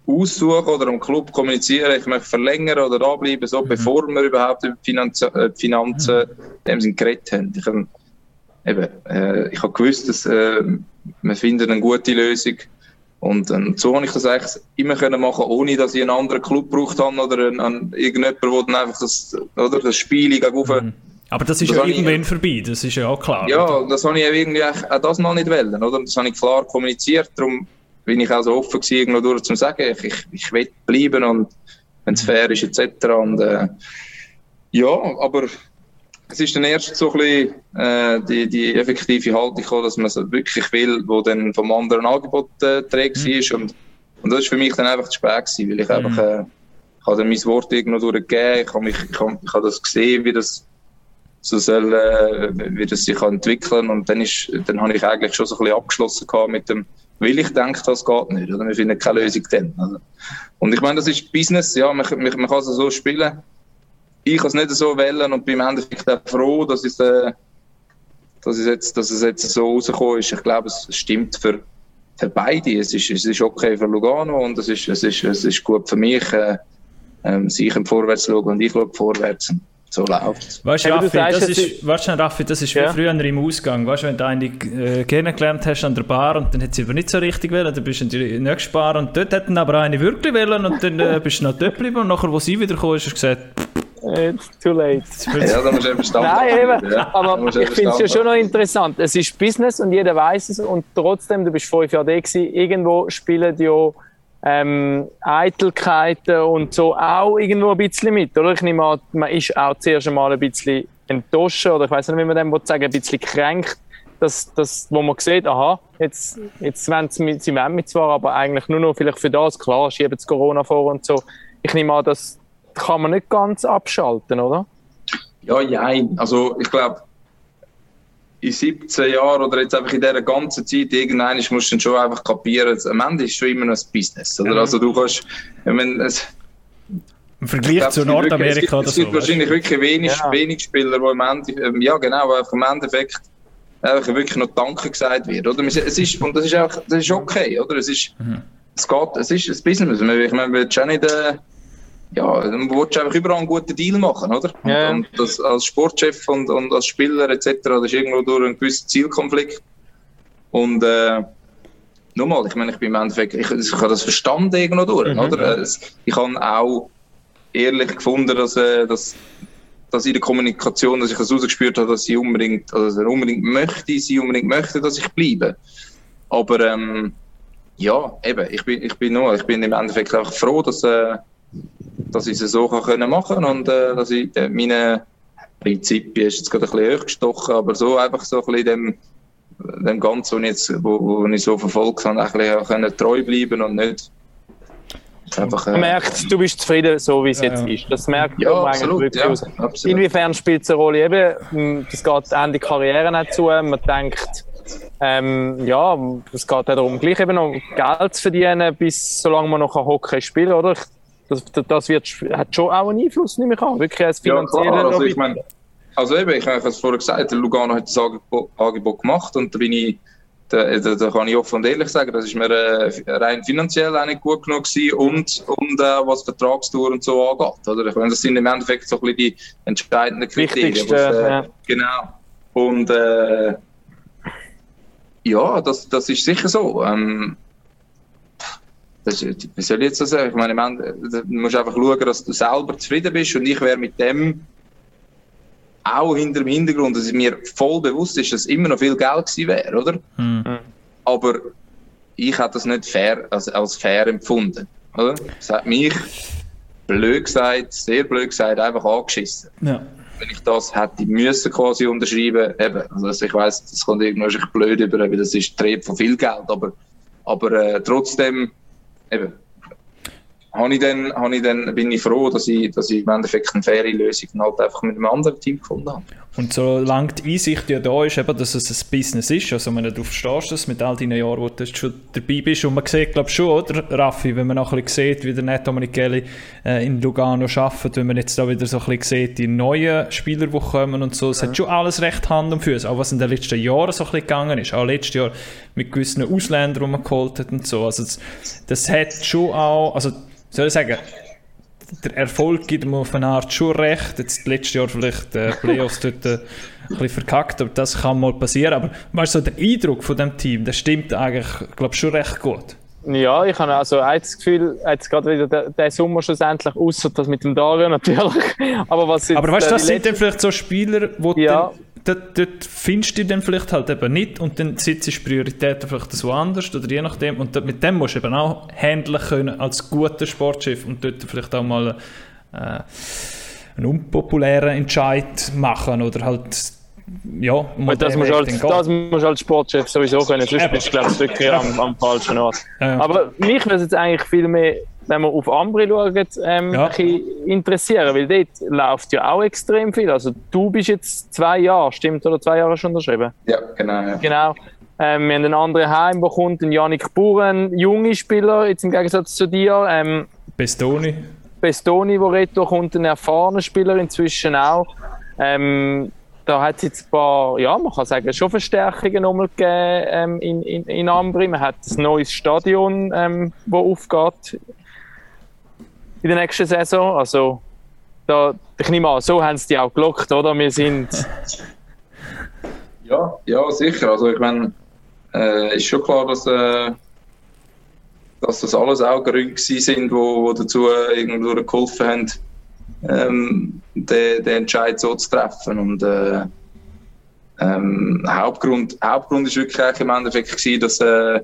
aussuchen oder am Club kommunizieren, ich möchte verlängern oder da bleiben, so, mhm. bevor wir überhaupt über Finanz äh, Finanzen mhm. geredet haben. Ich, eben, äh, ich habe gewusst, dass äh, wir finden eine gute Lösung. Und ähm, so habe ich das eigentlich immer können machen, ohne dass ich einen anderen Club braucht habe oder einen, einen, irgendjemand, der dann einfach das, oder, das Spiel mhm. Aber das ist das ja irgendwann ich, vorbei, das ist ja auch klar. Ja, oder? das habe ich irgendwie auch das noch nicht wollen, oder? Das habe ich klar kommuniziert, darum bin ich auch so offen gewesen, irgendwo durch zu sagen, ich, ich, ich will bleiben und wenn es fair ist, etc. Und, äh, ja, aber es ist dann erst so ein bisschen äh, die, die effektive Haltung gekommen, dass man es wirklich will, wo dann vom anderen Angebot äh, trägt mhm. ist und, und das ist für mich dann einfach zu spät gewesen, weil ich mhm. einfach äh, ich habe dann mein Wort irgendwo durchgegeben, ich habe mich, ich habe, ich habe das gesehen, wie das so soll, äh, wie das sich entwickeln und dann ist, dann habe ich eigentlich schon so ein bisschen abgeschlossen mit dem, weil ich denke, das geht nicht, oder wir finden keine Lösung dann. Oder? Und ich meine, das ist Business, ja, man, man, man kann es so spielen ich kann es nicht so wählen und bin im Endeffekt auch froh, dass es, äh, dass es, jetzt, dass es jetzt so rausgekommen ist. Ich glaube, es stimmt für, für beide. Es ist, es ist okay für Lugano und es ist, es ist, es ist gut für mich, äh, ähm, sie können vorwärts schauen und ich schaue vorwärts. So läuft Weißt du, Raffi, das ist, weißt du, Raffi, das ist wie ja. früher im Ausgang. Weißt du, wenn du eine äh, kennengelernt hast an der Bar und dann hat sie aber nicht so richtig wollen, dann bist du in die nächste Bar und dort hat dann aber eine wirklich wollen und dann äh, bist du noch dort geblieben und nachher, wo sie wieder kam, hast du gesagt, It's too late. Ja, da musst du eben Nein, eben. Ja, aber ich finde es ja schon noch interessant. Es ist Business und jeder weiß es und trotzdem, du bist fünf Jahre da gewesen, irgendwo spielen ja ähm, Eitelkeiten und so auch irgendwo ein bisschen mit, oder? Ich nehme an, man ist auch zuerst einmal ein bisschen enttäuscht oder ich weiß nicht, wie man dem sagen ein bisschen kränkt, dass, dass, wo man sieht, aha, jetzt, jetzt wollen sie, sie wollen mit zwar, aber eigentlich nur noch vielleicht für das, klar, schieben sie Corona vor und so. Ich nehme an, das kann man nicht ganz abschalten, oder? Ja, nein. Also ich glaube, in 17 Jahren oder jetzt einfach in dieser ganzen Zeit, irgendwann musst du dann schon einfach kapieren, am Ende ist es schon immer noch ein Business. Oder? Ja. Also du kannst, ich meine, es, im Vergleich glaub, zu Nordamerika es gibt, oder so. Es gibt wahrscheinlich wirklich wenig, ja. wenig Spieler, die im Endeffekt, ähm, ja genau, einfach im Endeffekt einfach wirklich noch Danke gesagt wird. Oder? Es ist, und das ist, auch, das ist okay, oder? Es ist, mhm. es geht, es ist ein Business. Ich meine, wir schon nicht, äh, ja, dann willst du einfach überall einen guten Deal machen, oder? Ja. Und, und das, als Sportchef und, und als Spieler etc., das ist irgendwo durch einen gewissen Zielkonflikt. Und äh, nochmal, ich meine, ich bin im Endeffekt, ich, ich habe das verstanden irgendwo durch, mhm. oder? Ich habe auch ehrlich gefunden, dass, äh, dass, dass in der Kommunikation, dass ich das rausgespürt habe, dass sie unbedingt, also unbedingt möchte, sie unbedingt möchte, dass ich bleibe. Aber ähm, ja, eben, ich bin, ich bin nur, ich bin im Endeffekt einfach froh, dass, äh, dass ich es so kann können machen und äh, dass ich äh, meine Prinzipien ist jetzt gerade ein bisschen hochgestochen, aber so einfach so ein bisschen dem, dem Ganzen, was ich, jetzt, wo, wo ich so verfolgt habe, ein bisschen können treu bleiben und nicht Einfach, äh, man merkt, du bist zufrieden, so wie es ja, jetzt ja. ist. Das merkt ja, man absolut, eigentlich wirklich ja, aus. Inwiefern spielt es eine Rolle? Eben, hm, das geht Ende Karriere nicht zu. Man denkt, ähm, ja, es geht darum, gleich eben noch Geld zu verdienen, bis solange man noch Hockey spielen kann, oder? Das, das wird, hat schon auch einen Einfluss, nehme ich an. Wirklich als finanzieller ja, also ich meine, also eben, ich habe es vorher gesagt, der Lugano hat das Angebot, gemacht und da bin ich, da, da, da, kann ich offen und ehrlich sagen, das ist mir äh, rein finanziell auch nicht gut genug gewesen und, und äh, was Vertragstour und so angeht. Oder? Ich meine, das sind im Endeffekt so ein bisschen die entscheidenden Kriterien. Was, äh, ja. Genau. Und äh, ja, das, das ist sicher so. Ähm, das, wie soll ich jetzt das sagen? Ich meine, man, du musst einfach schauen, dass du selber zufrieden bist und ich wäre mit dem auch hinter dem Hintergrund, dass mir voll bewusst ist, dass immer noch viel Geld gewesen wäre, oder? Mhm. Aber ich habe das nicht fair, also als fair empfunden, oder? Das hat mich blöd gesagt, sehr blöd gesagt, einfach angeschissen. Ja. Wenn ich das hätte müssen quasi unterschreiben, eben, also ich weiß, das kommt irgendwann blöd über, weil das ist Trieb von viel Geld, aber, aber äh, trotzdem eben, habe ich dann, habe ich dann, bin ich froh, dass ich, dass ich im Endeffekt eine faire Lösung halt einfach mit einem anderen Team gefunden habe. Und solange die Einsicht ja da ist, eben, dass es ein Business ist, also wenn du verstehst das mit all deinen Jahren, wo du schon dabei bist, und man sieht, glaube ich, schon, oder, Raffi, wenn man noch ein bisschen sieht, wie der Neto Micheli äh, in Lugano arbeitet, wenn man jetzt da wieder so ein bisschen sieht, die neuen Spieler, die kommen und so, es ja. hat schon alles recht Hand und Füße, auch was in den letzten Jahren so ein bisschen gegangen ist, auch letztes Jahr mit gewissen Ausländern, die man geholt hat und so, also das, das hat schon auch, also soll ich sagen, der Erfolg gibt mir auf eine Art schon recht. Jetzt letztes Jahr vielleicht äh, Playoffs [laughs] dort äh, ein bisschen verkackt, aber das kann mal passieren. Aber weißt du, der Eindruck von dem Team, der stimmt eigentlich, glaube schon recht gut. Ja, ich habe also das Gefühl, jetzt gerade wieder der, der Sommer schlussendlich, außer das mit dem Dario natürlich. [laughs] Aber was Aber weißt du, das sind dann vielleicht so Spieler, die ja dort, findest du dann vielleicht halt eben nicht und dann sitzt du Prioritäten vielleicht so anders oder je nachdem und mit dem musst du eben auch handeln können als guter Sportschiff und dort vielleicht auch mal äh, einen unpopulären Entscheid machen oder halt ja, das musst, als, das musst als Sportchef sowieso können, sonst bist du glaube ich wirklich am, am falschen Ort. Ja. Aber mich würde jetzt eigentlich viel mehr wenn wir auf Ambri schauen, ähm, ja. interessieren, weil dort läuft ja auch extrem viel. Also du bist jetzt zwei Jahre, stimmt, oder zwei Jahre schon unterschrieben? Ja, genau. Ja. Genau. Ähm, wir haben einen anderen Heim bekommen, den Janik Buren, junge Spieler, jetzt im Gegensatz zu dir. Ähm, Bestoni. Bestoni, wo Reto kommt, ein erfahrener Spieler inzwischen auch. Ähm, da hat es jetzt ein paar, ja, man kann sagen, schon Verstärkungen nochmal gegeben ähm, in, in, in Ambri. Man hat ein neues Stadion, ähm, das aufgeht in der nächsten Saison. Also da, ich nehme an, so haben sie die auch gelockt, oder? Wir sind... Ja, ja, sicher. Also ich meine, äh, ist schon klar, dass, äh, dass das alles auch Gründe sind, wo, wo dazu irgendwo geholfen haben, ähm, den, den Entscheid so zu treffen. Und äh, ähm, Hauptgrund, Hauptgrund ist wirklich im Endeffekt gewesen, dass, äh,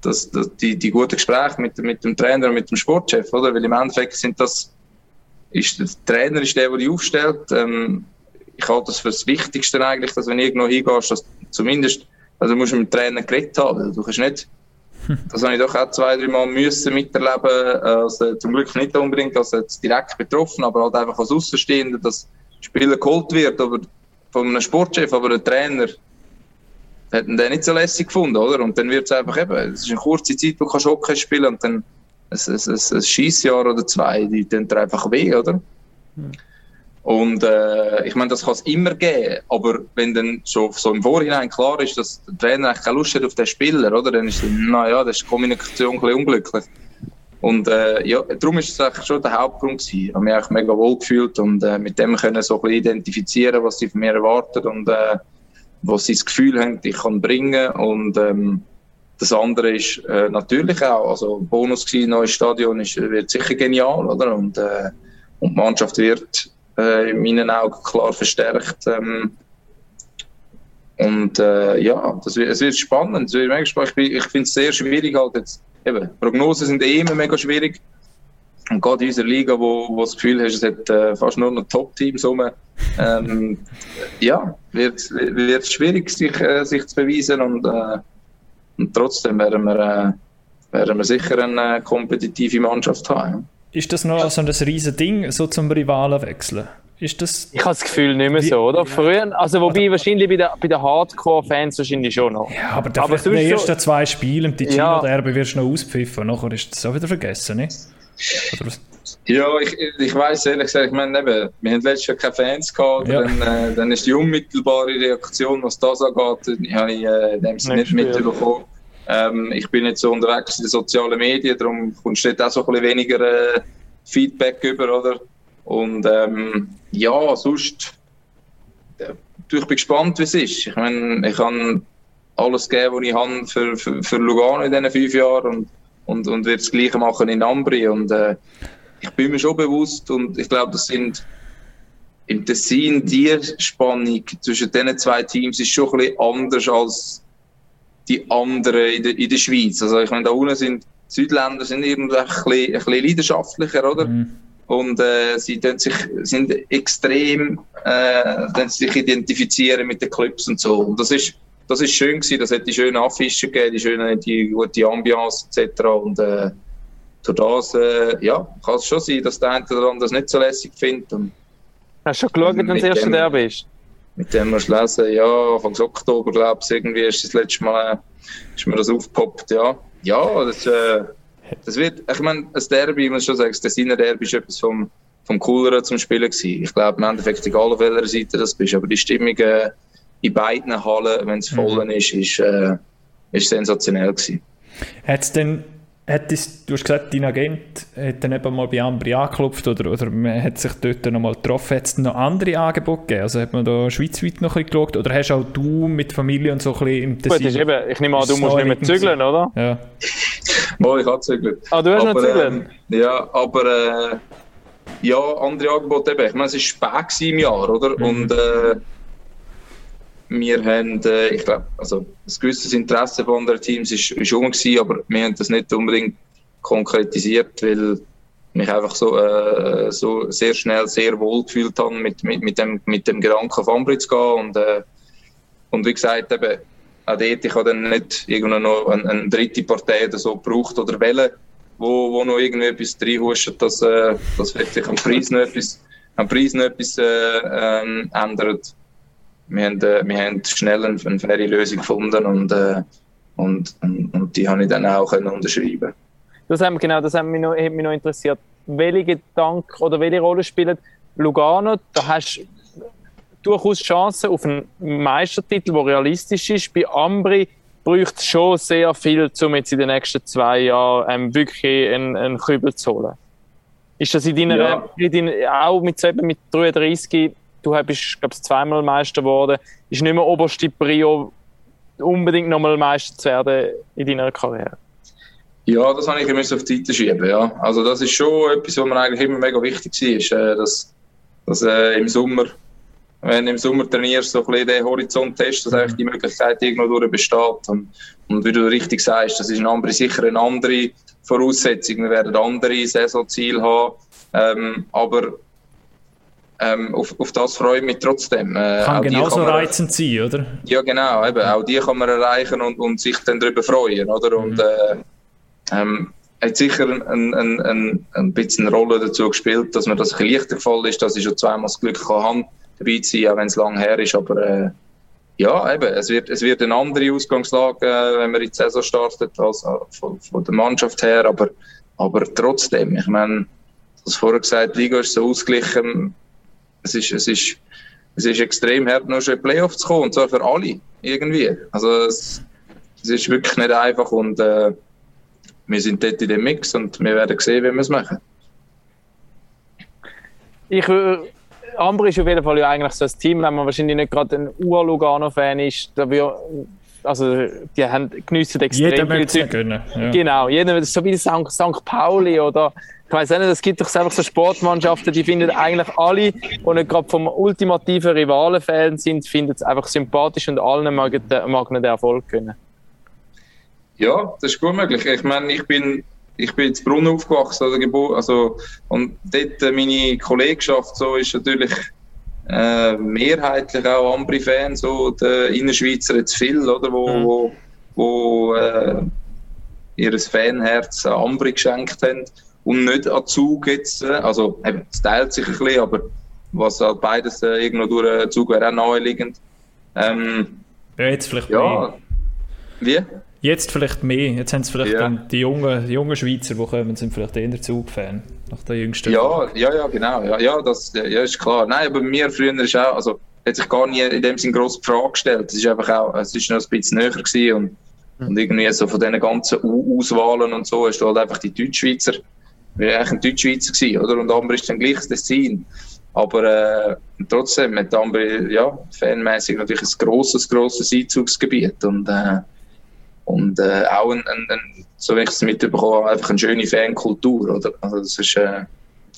dass, dass die, die guten Gespräche mit, mit dem Trainer und mit dem Sportchef, oder? Weil im Endeffekt sind das, ist der Trainer ist der, der die aufstellt. Ähm, ich halte das für das Wichtigste eigentlich, dass wenn du irgendwo hingehst, dass zumindest, also musst du mit dem Trainer geredet haben. Du kannst nicht, das habe ich doch auch zwei, drei Mal müssen miterleben, also zum Glück nicht unbedingt als jetzt direkt betroffen, aber halt einfach als Außenstehender, dass Spieler geholt wird, aber von einem Sportchef, aber ein Trainer hätten den nicht so lässig gefunden, oder? Und dann wird es einfach eben, es ist eine kurze Zeit, wo du kannst Hockey spielen und dann ein, ein, ein, ein Schießjahr oder zwei, die tun dir einfach weh, oder? Mhm. Und äh, ich meine, das kann es immer geben, aber wenn dann so, so im Vorhinein klar ist, dass der Trainer eigentlich keine Lust hat auf den Spieler, oder? Dann ist naja, das ist die Kommunikation ein bisschen unglücklich. Und äh, ja, darum ist es eigentlich schon der Hauptgrund gewesen. Ich habe mich eigentlich mega wohl gefühlt und äh, mit dem können so ein bisschen identifizieren, was sie von mir erwarten und äh, was sie das Gefühl haben, ich kann bringen. Und ähm, das andere ist äh, natürlich auch, also Bonus gewesen, neues Stadion ist, wird sicher genial, oder? Und, äh, und die Mannschaft wird äh, in meinen Augen klar verstärkt. Ähm, und äh, ja, das wird, es wird spannend. Es wird mega spannend. Ich, ich finde es sehr schwierig halt jetzt. Eben, Prognosen sind eh immer mega schwierig. Und gerade in unserer Liga, wo, wo das Gefühl hast, es hat äh, fast nur noch Top-Teams rum, ähm, ja, wird wird schwierig, sich, äh, sich zu beweisen und, äh, und trotzdem werden wir, äh, werden wir sicher eine äh, kompetitive Mannschaft haben. Ist das noch so ein riesiges Ding, so zum Rivalen wechseln? Ist das ich habe das Gefühl nicht mehr so, oder? Früher, also wobei wahrscheinlich bei, der, bei den Hardcore-Fans wahrscheinlich schon noch. Ja, aber, aber in den ersten so, zwei Spielen im Ticino-Derby ja. wirst du noch auspfiffen, nachher ist das auch wieder vergessen, ne? Ja, ich, ich weiss ehrlich gesagt, ich meine, eben, wir haben letztes Jahr keine Fans gehabt, ja. dann, äh, dann ist die unmittelbare Reaktion, was das angeht, die habe ich äh, dem nicht, nicht mitbekommen. Ähm, ich bin jetzt so unterwegs in den sozialen Medien, darum kommst du dort auch so ein bisschen weniger äh, Feedback über, oder? Und ähm, ja, sonst, äh, ich bin gespannt, wie es ist. Ich meine, ich kann alles geben, was ich habe für, für, für Lugano in diesen fünf Jahren und, und, und werde das Gleiche machen in Ambri. Und äh, ich bin mir schon bewusst und ich glaube, das sind im Tessin die Spannung zwischen diesen zwei Teams ist schon ein bisschen anders als die anderen in der, in der Schweiz. Also ich meine, da unten sind Südländer sind irgendwie ein bisschen, ein bisschen leidenschaftlicher, oder? Mhm. Und äh, sie sich, sind extrem äh, sich identifizieren mit den Clubs und so. Und das ist, das ist schön gewesen. Das hat die schönen Affischen gegeben, die schöne, die gute Ambiance etc. Und äh, durch das, äh, ja, kann es schon sein, dass der eine oder andere das nicht so lässig findet. Und, Hast du schon geschaut, wenn du das erste Derby ist? Mit dem musst du lesen, ja, Anfang Oktober, glaube ich, irgendwie ist das letzte Mal, ist mir das aufgepoppt, ja. Ja, das, äh, das wird, ich meine, ein Derby, ich muss schon sagen, das Tessiner Derby ist etwas vom, vom Cooleren zum Spielen gewesen. Ich glaube, im Endeffekt, egal auf welcher Seite das bist, aber die Stimmung äh, in beiden Hallen, wenn es voll mhm. ist, ist, äh, ist sensationell gewesen. Hat es denn Hättest, du hast gesagt, dein Agent hat dann eben mal bei Ambri angeklopft oder, oder man hat sich dort noch mal getroffen. Hat es noch andere Angebote gegeben? Also hat man da schweizweit noch ein bisschen geschaut? Oder hast auch du mit Familie und so ein bisschen im Tessin... Gut, eben, ich nehme an, du musst nicht mehr zügeln, oder? Ja. Mal, [laughs] ich habe zügeln. Ah, du hast aber, noch zügeln? Ähm, ja, aber äh, ja, andere Angebote eben. Ich meine, es war spät im Jahr, oder? Mhm. Und äh, wir haben, äh, ich glaube, also ein gewisses Interesse von anderen Teams ist, ist rum gewesen, aber wir haben das nicht unbedingt konkretisiert, weil mich einfach so, äh, so sehr schnell sehr wohl gefühlt habe, mit, mit, mit, dem, mit dem Gedanken auf Ambri zu gehen. Und, äh, und wie gesagt, eben, auch dort, ich habe dann nicht irgendwo noch eine, eine dritte Partei oder so gebraucht oder Welle, wo, wo noch irgendwie etwas reinhuscht, dass, äh, dass sich am Preis noch etwas, am Preis noch etwas äh, ähm, ändert wir haben, äh, wir haben schnell eine, eine faire Lösung gefunden und, äh, und, und, und, die habe ich dann auch können unterschreiben Das haben, genau, das hat mich, noch, hat mich noch interessiert. Welche Gedanken oder welche Rolle spielt Lugano? Da hast du durchaus Chancen auf einen Meistertitel, der realistisch ist. Bei Ambri braucht es schon sehr viel, um jetzt in den nächsten zwei Jahren ähm, wirklich einen, einen Kübel zu holen. Ist das in deiner, ja. in deiner auch mit, mit 33, du bist, glaube ich, zweimal Meister geworden, ist nicht mehr oberste Prio, unbedingt nochmal Meister zu werden in deiner Karriere? Ja, das habe ich immer auf die Seite schieben, ja. Also das ist schon etwas, was mir eigentlich immer mega wichtig war, äh, dass, dass äh, im Sommer, wenn du im Sommer trainierst, so ein bisschen den Horizont testest, dass eigentlich die Möglichkeit irgendwo durch besteht. Und, und wie du richtig sagst, das ist eine andere, sicher eine andere Voraussetzung. Wir werden andere Saisonziele haben, ähm, aber ähm, auf, auf das freue ich mich trotzdem. Äh, kann genauso kann man, reizend sein, oder? Ja, genau. Eben, auch die kann man erreichen und, und sich dann darüber freuen, oder? Und, mhm. äh, ähm, hat sicher ein, ein, ein, ein bisschen eine Rolle dazu gespielt, dass mir das ein leichter gefallen ist, dass ich schon zweimal das Glück habe, dabei zu sein, auch wenn es lang her ist. Aber äh, ja, eben, es wird, es wird eine andere Ausgangslage, äh, wenn man in die Saison startet, als äh, von, von, der Mannschaft her. Aber, aber trotzdem, ich meine, das vorher gesagt, die Liga ist so ausgeglichen. Es ist, es ist, es ist extrem hart, noch schon in Playoffs zu kommen, und zwar für alle, irgendwie. Also, es, es ist wirklich nicht einfach und äh, wir sind dort in dem Mix und wir werden sehen, wie wir es machen. Ich, äh, Amber ist auf jeden Fall ja eigentlich so ein Team, wenn man wahrscheinlich nicht gerade ein Ur-Lugano-Fan ist, da wir, also die haben geniessen extrem jeder viel Zeug. Gönnen, ja. Genau, jeder, so wie St. St. Pauli oder ich weiß nicht, es gibt doch einfach so Sportmannschaften, die finden eigentlich alle, die nicht gerade vom ultimativen Rivalen-Fan sind, finden es einfach sympathisch und allen mag, mag den Erfolg gönnen. Ja, das ist gut möglich. Ich meine, ich bin, ich bin in Brunnen aufgewachsen, oder geboren, also, und dort äh, meine Kollegschaft so ist natürlich äh, mehrheitlich auch Ambri-Fan, so der Innerschweizer jetzt viel, oder, wo, mhm. wo, wo äh, ihr Fanherz an Ambri geschenkt haben und nicht an Zug jetzt, äh, also eben, es teilt sich ein bisschen, aber was halt beides äh, irgendwo durch Zug wäre auch naheliegend. Ähm, ja, jetzt vielleicht ja. Mehr. Wie? Jetzt vielleicht mehr. Jetzt haben es vielleicht ja. die, jungen, die jungen Schweizer, die kommen, sind vielleicht eher Zug-Fan. Nach der jüngsten. Ja, ja, ja, genau. Ja, ja, das ja, ist klar. Nein, aber mir früher ist auch, also hat sich gar nie in dem Sinne grosse Frage gestellt. Es ist einfach auch, es ist noch ein bisschen näher gewesen und, mhm. und irgendwie so von diesen ganzen U Auswahlen und so, ist halt einfach die Deutschschweizer, wir eigentlich ein Deutschschweizer gewesen, oder? Und Amber ist dann gleich das Dessin. Aber äh, trotzdem hat Amber, ja, fanmäßig natürlich ein grosses, grosses Einzugsgebiet und äh, und äh, auch, ein, ein, ein, so wie ich es mitbekomme, einfach eine schöne Fankultur. Oder? Also das ist, äh,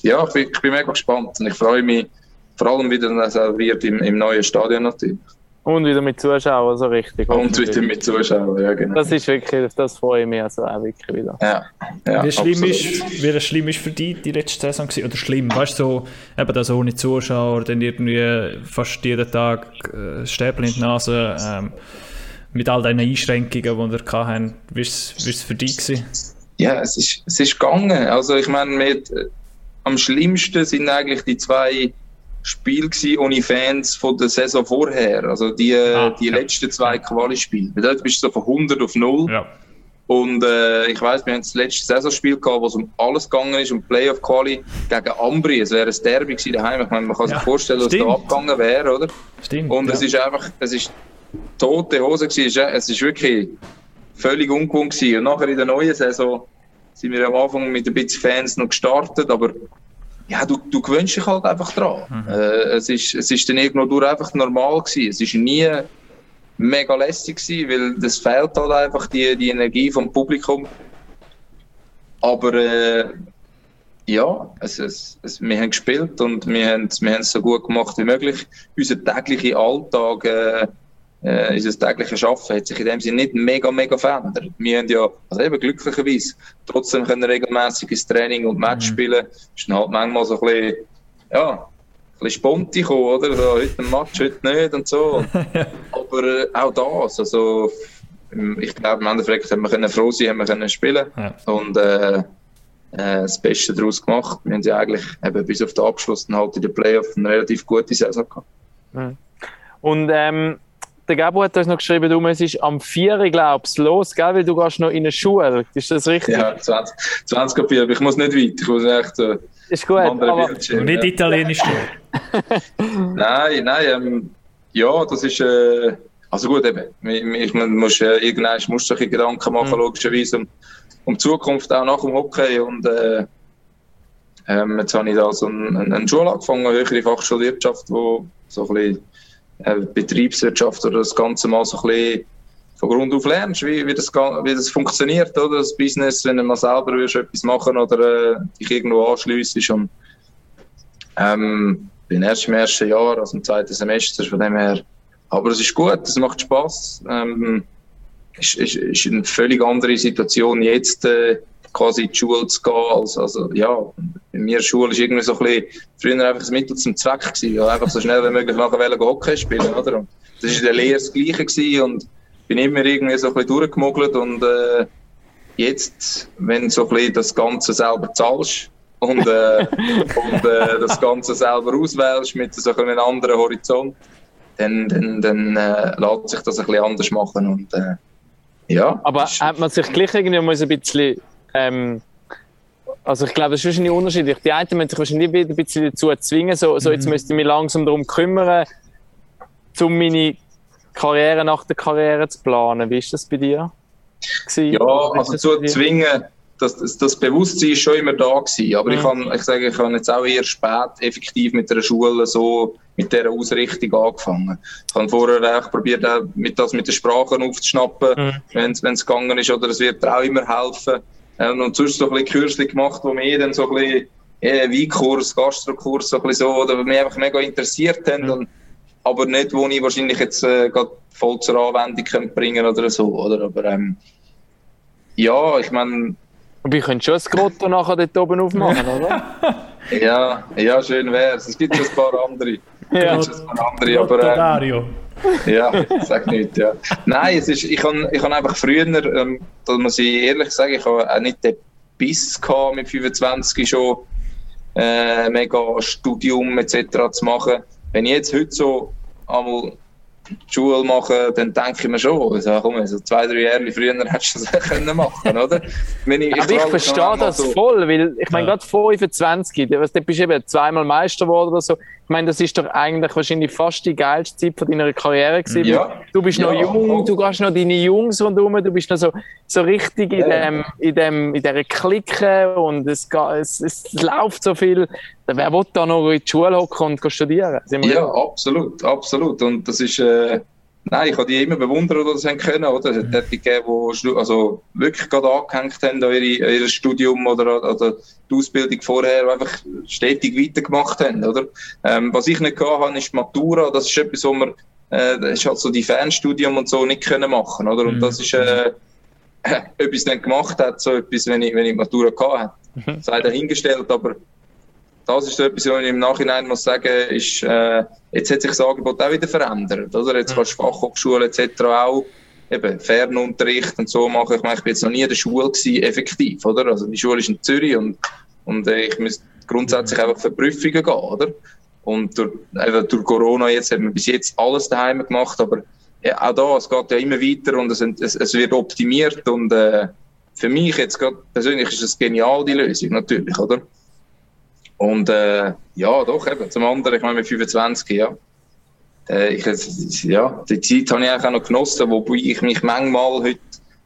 ja, ich bin, ich bin mega gespannt und ich freue mich vor allem wieder, dass er wird im, im neuen Stadion natürlich. Und wieder mit Zuschauern, so richtig. Und wieder mit Zuschauern, ja genau. Das ist wirklich, das freue ich mich also auch wirklich wieder. Ja, ja wie, schlimm ist, wie schlimm ist für dich die letzte Saison gewesen? Oder schlimm, weißt du, so, eben das ohne Zuschauer, dann irgendwie fast jeden Tag äh, Stäbel in die Nase, ähm, mit all diesen Einschränkungen, die wir hatten. Wie war es für dich? Gewesen? Ja, es ist, es ist gegangen. Also ich meine, mit, äh, am schlimmsten sind eigentlich die zwei Spiele ohne Fans von der Saison vorher. Also die, äh, ah, die ja. letzten zwei Quali-Spiele. Dort bist du so von 100 auf 0. Ja. Und äh, ich weiß, wir haben das letzte Saisonspiel gehabt, wo es um alles gegangen ist, um Playoff-Quali gegen Ambri. Es wäre ein Derby gewesen daheim. Ich meine, man kann sich vorstellen, dass es da abgegangen wäre, oder? Stimmt. Und es ist einfach, es ist tote Hose war. Es war wirklich völlig ungewohnt. Gewesen. Und nachher in der neuen Saison sind wir am Anfang mit ein bisschen Fans noch gestartet, aber ja, du, du gewöhnst dich halt einfach dran. Mhm. Äh, es, ist, es ist dann irgendwo durch einfach normal gewesen. Es ist nie mega lästig gewesen, weil das fehlt halt einfach die, die Energie vom Publikum. Aber äh, ja, es, es, es, wir haben gespielt und wir haben, wir haben es so gut gemacht wie möglich. Unser täglicher Alltag äh, äh, unser tägliches Arbeiten hat sich in dem Sinne nicht mega, mega verändert. Wir haben ja, also eben glücklicherweise, trotzdem können regelmäßig ins Training und Match mhm. spielen. Ist dann halt manchmal so ein bisschen, ja, ein bisschen sponti gekommen, oder? So, heute ein Match, heute nicht und so. [laughs] Aber äh, auch das, also, ich glaube, im Endeffekt haben wir können froh sein, haben wir können spielen ja. und äh, äh, das Beste daraus gemacht. Wir haben ja eigentlich eben bis auf den Abschluss dann halt in den Playoff eine relativ gute Saison gehabt. Mhm. Und ähm, der Gabo hat uns noch geschrieben, du, es ist am 4. glaubst los, gell? weil du gehst noch in eine Schule. Ist das richtig? Ja, 20, 20 Uhr, aber ich muss nicht weit. Ich muss echt so ist gut, aber Bildschirm, nicht ja. italienisch. [laughs] nein, nein, ähm, ja, das ist, äh, also gut, eben, ich, man muss, äh, irgendwann musst du Gedanken machen, mhm. logischerweise, um, um die Zukunft auch nach dem Hockey und, äh, Ähm, jetzt habe ich da so eine, eine Schule angefangen, eine höhere Fachschulwirtschaft, wo so ein bisschen äh, Betriebswirtschaft oder das Ganze mal so ein bisschen von Grund auf lernst, wie, wie, das, wie das funktioniert, oder? Das Business, wenn du mal selber willst, etwas machen oder äh, dich irgendwo anschliessest. Und ähm, bin erst im ersten Jahr, also im zweiten Semester, von dem her. Aber es ist gut, es macht Spaß. Ähm, ist, ist, ist eine völlig andere Situation jetzt. Äh, quasi in die Schule zu gehen. Also, also ja, bei mir Schule ist irgendwie so ein bisschen früher einfach ein Mittel zum Zweck gewesen. Ja, einfach so schnell wie möglich nachher Hockey spielen, oder? Und das war in der Lehre das Gleiche gewesen und bin immer irgendwie so ein bisschen durchgemogelt und äh, jetzt, wenn so ein bisschen das Ganze selber zahlst und, äh, [laughs] und äh, das Ganze selber auswählst mit so einem anderen Horizont, dann, dann, dann äh, lässt sich das ein bisschen anders machen und äh, ja. Aber hat man sich gleich irgendwie mal so ein bisschen ähm, also ich glaube, das ist wahrscheinlich unterschiedlich. Die einen müssen sich wahrscheinlich wieder ein bisschen dazu zwingen, so, so jetzt mhm. müsste ich mich langsam darum kümmern, um meine Karriere nach der Karriere zu planen. Wie ist das bei dir? Gewesen? Ja, also dazu zwingen, das, das, das, Bewusstsein ist schon immer da gewesen. Aber mhm. ich kann, ich sage, ich habe jetzt auch eher spät effektiv mit der Schule so, mit dieser Ausrichtung angefangen. Ich habe vorher auch probiert, mit das mit den Sprachen aufzuschnappen, mhm. wenn es gegangen ist, oder es wird auch immer helfen. Ähm, und sonst so ein bisschen Kürze gemacht, wo wir dann so ein bisschen äh, Weinkurs, Gastrokurs, so ein bisschen so, oder mich einfach mega interessiert haben. Mhm. Und, aber nicht, wo ich wahrscheinlich jetzt äh, voll zur Anwendung könnte bringen oder so, oder? Aber ähm, ja, ich meine... Ich könnte schon das Grotto nachher dort oben aufmachen, oder? [laughs] ja, ja, schön wär's. Es gibt schon ein paar andere. [laughs] ja. Es gibt ein paar andere, aber... Ähm, [laughs] ja, sag nicht, ja. Nein, es ist, ich habe ich hab einfach früher, ähm, da muss ich ehrlich sagen, ich habe auch nicht den Biss gehabt, mit 25 schon äh, mega Studium etc. zu machen. Wenn ich jetzt heute so einmal die Schule machen, dann denke ich mir schon, also, komm, so zwei, drei Jahre früher hättest du das [laughs] können machen, oder? Wenn ich, Aber ich, ich verstehe das so. voll, weil ich meine, ja. gerade 25, du bist eben zweimal Meister geworden oder so, ich meine, das ist doch eigentlich wahrscheinlich fast die geilste Zeit von deiner Karriere gewesen. Ja. Du bist noch ja, jung, du hast noch deine Jungs rundherum, du bist noch so, so richtig in, dem, in, dem, in dieser Clique und es, es, es läuft so viel. Wer will da noch in die Schule hocken und studieren? Ja, absolut, absolut. Und das ist, äh, Nein, ich habe die immer bewundert, die das haben können, oder? Es hat die gegeben, die also wirklich gerade angehängt haben an ihre, ihr Studium oder, oder die Ausbildung vorher, die einfach stetig weitergemacht haben, oder? Ähm, was ich nicht gehabt habe, ist Matura. Das ist etwas, wo man, äh, das ist halt so die Fernstudium und so nicht können machen, oder? Und mhm. das ist, äh, [laughs] etwas dann gemacht hat, so etwas, wenn ich, wenn ich Matura gehabt habe. Mhm. Sei dahingestellt, aber das ist so etwas, was ich im Nachhinein muss sagen, ist, äh, jetzt hat sich das Angebot auch wieder verändert, oder? Jetzt kannst du Fachhochschule etc. auch eben Fernunterricht und so machen. Ich meine, ich bin jetzt noch nie in der Schule gewesen, effektiv, oder? Also die Schule ist in Zürich und, und äh, ich müsste grundsätzlich einfach für Prüfungen gehen, oder? Und durch, eben durch Corona jetzt haben wir bis jetzt alles daheim gemacht, aber ja, auch da, es geht ja immer weiter und es, es, es wird optimiert und äh, für mich jetzt gerade persönlich ist es genial, die Lösung, natürlich, oder? Und äh, ja, doch, eben. Zum anderen, ich meine, mit 25, ja. Äh, ich, ja, die Zeit habe ich auch noch genossen, wobei ich mich manchmal heute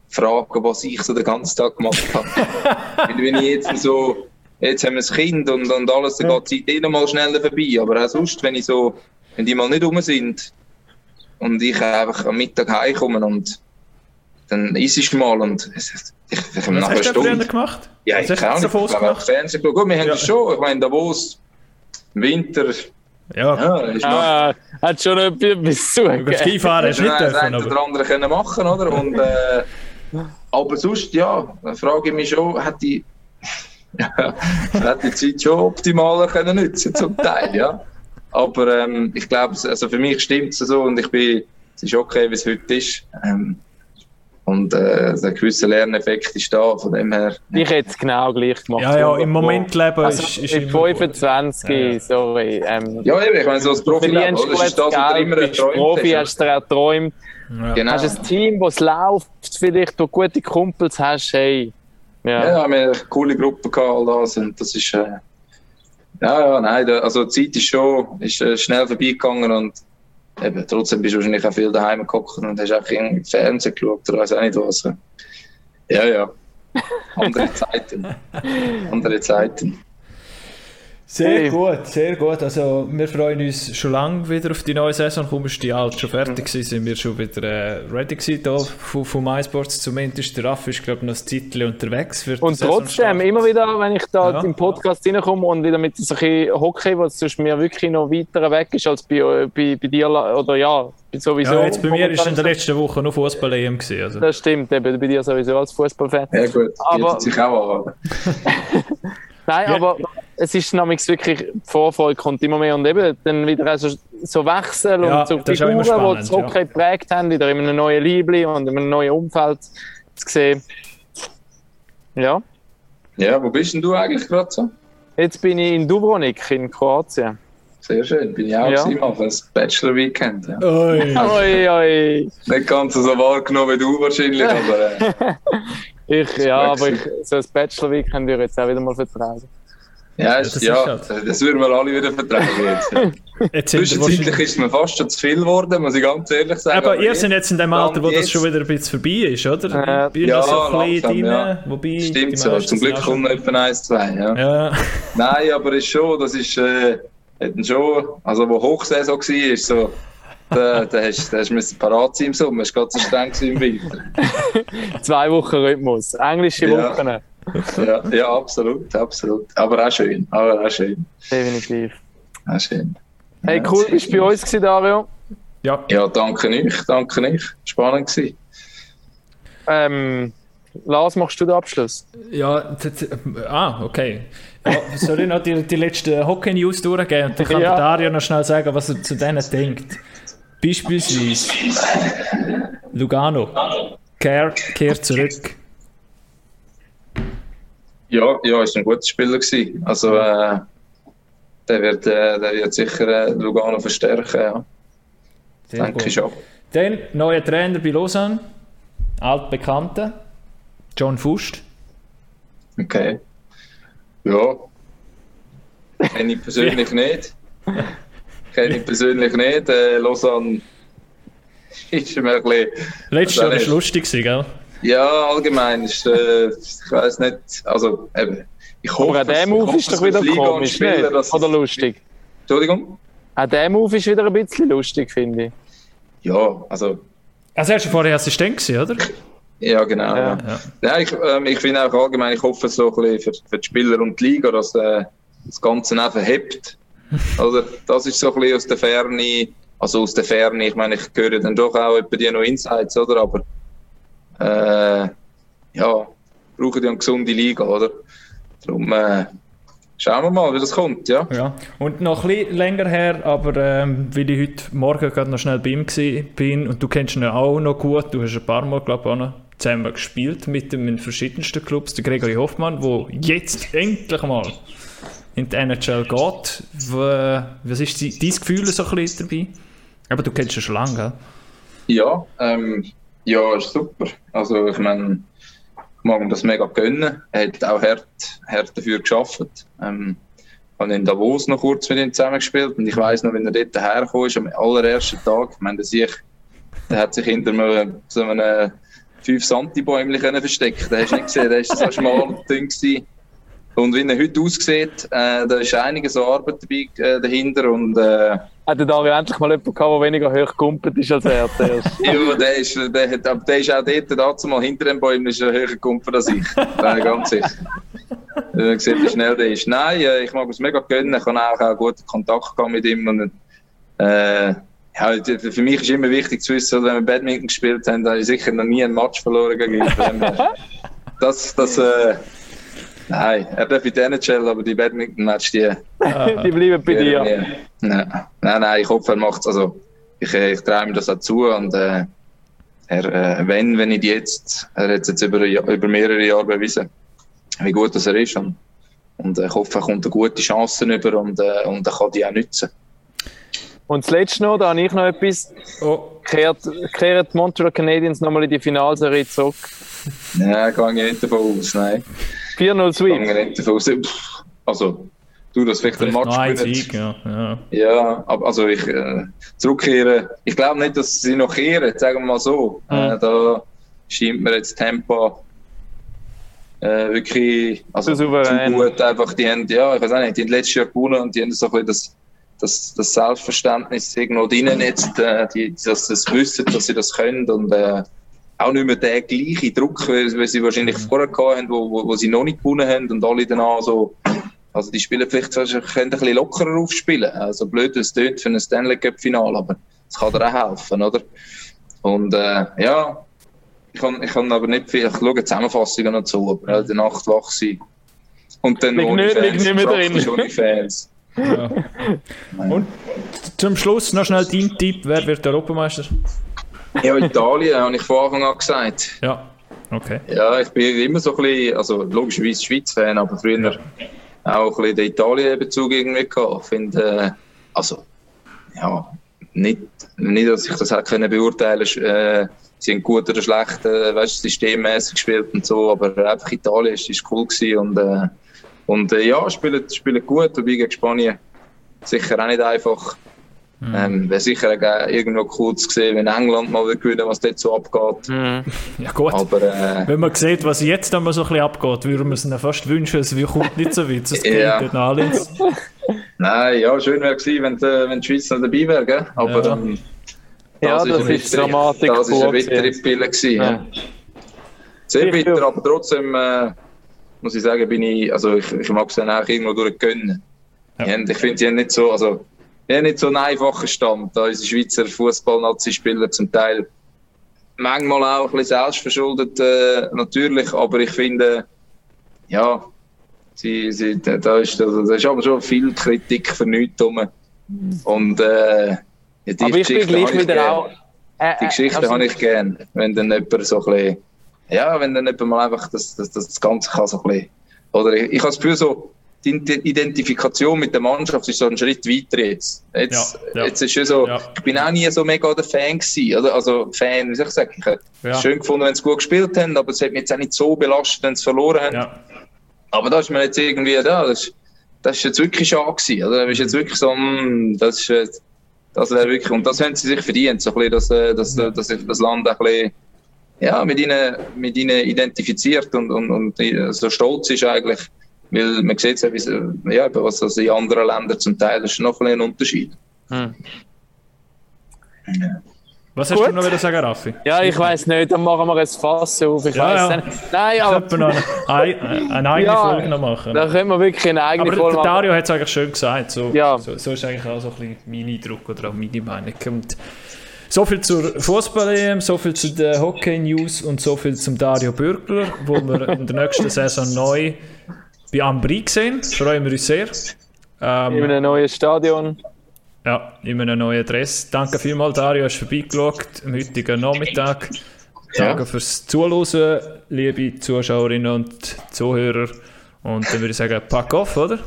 frage, was ich so den ganzen Tag gemacht habe. [laughs] Weil wenn ich jetzt so, jetzt haben wir ein Kind und, und alles, dann geht die Zeit eh noch mal schneller vorbei. Aber auch sonst, wenn ich so, wenn die mal nicht rum sind und ich einfach am Mittag heimkomme und dann isst ich mal und ich, ich, Was hast du Stunde, gemacht? Ja, ich kann auch nicht. Ich habe Fernsehen geschaut. Gut, wir haben ja. das schon. Ich meine, Davos, im Winter. Ja, ja ist ah, hat schon etwas zu Über Skifahren ist nicht dürfen. Das oder andere können machen, oder? Und, äh, aber sonst, ja, frage ich mich schon, hat die, [laughs] ja, hat die Zeit schon optimaler können nutzen zum Teil, ja. Aber ähm, ich glaube, also für mich stimmt es so und ich bin, es ist okay, wie es heute ist. Ähm, und äh, ein gewisser Lerneffekt ist da, von dem her. Ich hätte es genau gleich gemacht. Ja, ja, im Moment leben also, ist, ist immer 25, ja. sorry. Ähm, ja, eben, ich meine, so als Profi leben, das ist das, was du immer erträumt Profi hast du erträumt. Ja. Genau. Hast ein Team, das läuft, vielleicht, du gute Kumpels hast, hey. Ja, ja wir haben eine coole Gruppe gehabt, all das, und das ist, äh, ja, ja, nein, also die Zeit ist schon, ist äh, schnell vorbeigegangen und eben, trotzdem bist du wahrscheinlich auch viel daheim geguckt und hast auch irgendwie Fernsehen geschaut oder weiß auch nicht was. Ja, ja. Andere [laughs] Zeiten. Andere Zeiten. Sehr gut, sehr gut. Also wir freuen uns schon lange wieder auf die neue Saison. Kaum ist die alt schon fertig gewesen, sind wir schon wieder äh, ready gewesen hier von, von MySports. Zumindest der Raff ist glaube ich noch ein Titel unterwegs. Für und trotzdem, immer wieder, wenn ich da ja. im Podcast reinkomme und wieder mit so ein Hockey, was sonst mir wirklich noch weiter weg ist als bei, bei, bei dir, oder ja, sowieso. Ja, jetzt bei mir ist in der letzten Woche noch Fußball-EM gewesen. Also. Das stimmt, eben bei dir sowieso als Fußballfan. Ja gut, aber sich auch an. [laughs] Nein, ja. aber es ist nämlich wirklich, die Vorfreude kommt immer mehr und eben dann wieder also so Wechsel ja, und so Figuren, die das Hockey ja. geprägt haben, wieder in einem neuen Liebling und in einem neuen Umfeld zu sehen. Ja. Ja, wo bist denn du eigentlich gerade so? Jetzt bin ich in Dubrovnik in Kroatien. Sehr schön, bin ich auch ja. mal für das Bachelor-Weekend. Ja. Oi. [laughs] oi, oi. Nicht ganz so wahrgenommen wie du wahrscheinlich, [laughs] aber... Äh, ich, ja, aber ich, so ein Bachelor-Weekend würde ich jetzt auch wieder mal vertragen. Ja, ist, das, ja, halt. das würden wir alle wieder vertragen jetzt. [laughs] jetzt Zwischenzeitlich ist es mir fast schon zu viel geworden, muss ich ganz ehrlich sagen. Aber, aber ihr seid jetzt in dem Alter, wo das schon wieder ein bisschen vorbei ist, oder? Äh, ja, so drin, ja. wobei... Stimmt so, zum Glück kommt noch etwa eins, zwei, ja. ja. [laughs] [laughs] Nein, aber es ist schon, das ist... Äh, schon, also wo Hochsaison war, ist so... Da, da hast, da hast du parat sein im Sommer, es war gerade so streng im Winter. Zwei Wochen Rhythmus, englische Wochen. Ja ja, ja, absolut, absolut. Aber auch schön, aber auch schön. Definitiv. Auch schön. Hey, cool, bist du bei uns gewesen, Dario? Ja. Ja, danke euch, danke euch. Spannend gewesen. Ähm, Lars, machst du den Abschluss? Ja, ah, okay. Ja, soll ich noch die, die letzten Hockey-News durchgehen und dann kann ja. Dario noch schnell sagen, was er zu denen denkt. Beispielsweise Lugano kehrt, kehrt zurück. Ja, ja, ist ein guter Spieler gewesen. Also, äh, der, wird, äh, der wird sicher äh, Lugano verstärken, ja. Sehr Denke gut. ich schon. Dann neuer Trainer bei Lausanne, altbekannter, John Fust. Okay. Ja. Kenne ich persönlich nicht. [laughs] Kenne ich persönlich nicht. Äh, Lausanne [laughs] ist mir ein bisschen... Letztes Jahr war es lustig, gell? Ja, allgemein ist, äh, ich weiß nicht, also eben, ich hoffe, Aber auch der Move ist doch wieder komisch, Spieler, nicht? oder lustig? Entschuldigung? Auch der Move ist wieder ein bisschen lustig, finde ich. Ja, also... Also er war vorher Assistent, gewesen, oder? Ja, genau. Ja. Ja. ja ich, ähm, ich finde auch allgemein, ich hoffe so ein bisschen für, für die Spieler und die Liga, dass äh, das Ganze einfach hebt. Also, das ist so ein bisschen aus der Ferne, also aus der Ferne, ich meine, ich höre dann doch auch bei dir noch Insights, oder? Aber äh, ja, brauchen die eine gesunde Liga, oder? Darum äh, schauen wir mal, wie das kommt, ja. ja. Und noch ein bisschen länger her, aber ähm, weil ich heute Morgen gerade noch schnell bei ihm bin und du kennst ihn auch noch gut, du hast ein paar Mal, glaube ich, auch noch zusammen gespielt mit ihm in verschiedensten Clubs, der Gregory Hoffmann, der jetzt endlich mal in die NHL geht. Was ist dein Gefühl so ein bisschen dabei? Aber du kennst ihn schon lange, gell? Ja, ähm, ja, ist super. Also ich meine, ich mag ihm das mega gönnen. Er hat auch hart, hart dafür geschafft. Ähm, ich habe in Davos noch kurz mit ihm zusammengespielt und ich weiß noch, wenn er dort hergekommen ist, am allerersten Tag, ich meine, der, sich, der hat sich hinter mir so einem 5 Santibäumchen versteckt. Den hast du nicht gesehen, der war so [laughs] schmal Ding. Gewesen. Und wie er heute aussieht, äh, da ist einiges Arbeit dabei, äh, dahinter und äh, hat Dario endlich mal jemanden gehabt, der weniger hoch gekumpelt ist als er [laughs] ja, der ist, der, hat, der ist auch dort, dazu mal hinter dem Bäumen ist er höher gekumpelt als ich. Bin ganz sicher. Man sieht, wie schnell der ist. Nein, äh, ich mag es mega gönnen. Ich habe auch, auch guten Kontakt gehabt mit ihm. Und, äh, ja, für mich ist immer wichtig zu wissen, wenn wir Badminton gespielt haben, da habe ich sicher noch nie ein Match verloren gegen ihn. Das, das, äh, Nein, er darf in der NHL, aber die Badminton-Match, die, [laughs] die bleiben bei dir. Nein, nein, nein, ich hoffe, er macht es. Also, ich, äh, ich traue mir das auch zu. Und äh, er, äh, wenn, wenn nicht jetzt, er hat es jetzt über, über mehrere Jahre bewiesen, wie gut das er ist. Und, und ich hoffe, er kommt eine gute Chancen über und, äh, und er kann die auch nutzen. Und das letzte noch, da habe ich noch etwas. Oh. Kehrt, kehrt Montreal Canadiens nochmal in die Finalserie zurück? Nein, gehe ich nicht davon aus, nein. 4-0 Sweep. Also, du, das vielleicht, vielleicht ein Match Sieg, ja. ja. Ja, aber also ich äh, zurückkehren. Ich glaube nicht, dass sie noch kehren, sagen wir mal so. Mhm. Äh, da scheint mir jetzt Tempo äh, wirklich also, zu gut. Einfach, die haben, ja, ich weiß auch nicht, die haben letztes Jahr gewonnen und die haben so ein bisschen das, das, das Selbstverständnis irgendwo drinnen jetzt, äh, die, dass sie das wissen, dass sie das können und äh, auch nicht mehr der gleiche Druck, wie, sie wahrscheinlich mhm. vorher haben, wo, wo, wo, sie noch nicht gewonnen haben und alle danach so, also die Spieler vielleicht können ein bisschen lockerer aufspielen. Also blöd, es tönt für ein Stanley Cup Final, aber das kann dir auch helfen, oder? Und äh, ja, ich kann, ich kann aber nicht viel, ich schaue Zusammenfassungen noch zu, aber in der Nacht wach sein. Und dann ohne nicht, Fans, nicht mehr drin. ohne Fans. Ja. Und zum Schluss noch schnell dein Tipp, wer wird Europameister? Ja, Italien, habe ich von Anfang an gesagt. Ja, okay. Ja, ich bin immer so ein bisschen, also logischerweise Schweiz-Fan, aber früher ja. auch ein bisschen den Italien-Bezug irgendwie gehabt. Ich finde, äh, also, ja, nicht, nicht, dass ich das hätte können beurteilen äh, sie haben gut oder schlecht, äh, weißt, systemmäßig gespielt und so, aber einfach Italien ist, ist cool gewesen und, äh, und äh, ja, spielen, spielen gut, wobei gegen Spanien sicher auch nicht einfach. Mhm. Ähm, Wäre sicher auch irgendwo cool zu sehen, wenn England mal gewinnen was dort so abgeht. Mhm. [laughs] Ja gut, aber, äh, wenn man sieht, was jetzt einmal so ein bisschen abgeht, würde man es ihnen fast wünschen, es kommt nicht so weit, es [laughs] ja. geht alles. [laughs] Nein, ja, schön wäre gewesen, wenn, äh, wenn die Schweiz noch dabei wäre, gell? aber ja. Ähm, das ja, das ist, ist Dramatik. Das war eine bittere Pille. Gewesen, ja. Sehr bitter, aber trotzdem äh, muss ich sagen, bin ich, also ich, ich mag es dann auch irgendwo durchgönnen. Ja. Ich finde, sie haben nicht so, also, haben nicht so einen einfachen Stand. Da unsere Schweizer Fußball-Nazi-Spieler zum Teil manchmal auch ein bisschen selbstverschuldet, äh, natürlich, aber ich finde, ja, sie, sie, da, ist, da, da ist aber schon viel Kritik für nichts rum. Und äh, ja, die Aber ich bin gleich wieder auch. Äh, die Geschichte also, habe ich gern, wenn dann jemand so ein bisschen, ja, wenn dann jemand mal einfach das, das, das Ganze kann so ein bisschen, oder ich, ich habe das Gefühl so, die Identifikation mit der Mannschaft ist so ein Schritt weiter jetzt. Jetzt, ja, ja. jetzt ist es so, ja. ich bin auch nie so mega der Fan gewesen, oder? Also Fan, wie soll ich sagen, ich hätte es schön gefunden, wenn sie gut gespielt haben, aber es hat mich jetzt auch nicht so belastet, wenn sie verloren haben. Aber da ist mir jetzt irgendwie, ja, das, das ist jetzt wirklich schade gewesen, oder? Das ist jetzt wirklich so, mh, hm, das ist, das wäre wirklich, und das haben sie sich verdient, so ein bisschen, dass, dass, dass, dass sich das Land ein bisschen, ja, mit ihnen, mit ihnen identifiziert und, und, und so stolz ist eigentlich, weil man sieht ja, wie, ja, was das in anderen Ländern zum Teil ist, noch ein, ein Unterschied. Hm. Ja. Was hast Gut. du noch wieder sagen, Raffi? Ja, ich weiß nicht, dann machen wir ein Fass auf. Ich ja, weiß ja. nicht. Nein, aber. Ich noch eine, eine eigene ja, Folge noch machen. Dann können wir wirklich eine eigene aber Folge machen. Dario hat es eigentlich schön gesagt. So, ja. so, so, ist eigentlich auch so ein bisschen mein Eindruck oder auch meine Meinung. Und so viel zur Fußball-EM, so viel zu den Hockey-News und so viel zum Dario Bürgler, wo wir in der nächsten Saison neu bei Ambri sehen. Freuen wir uns sehr. Ähm, in einem neuen Stadion. Ja, in einem neuen Dress. Danke vielmals, Dario, hast vorbeigeschaut am heutigen Nachmittag. Danke ja. fürs Zuhören, liebe Zuschauerinnen und Zuhörer. Und dann würde ich sagen, pack off, oder?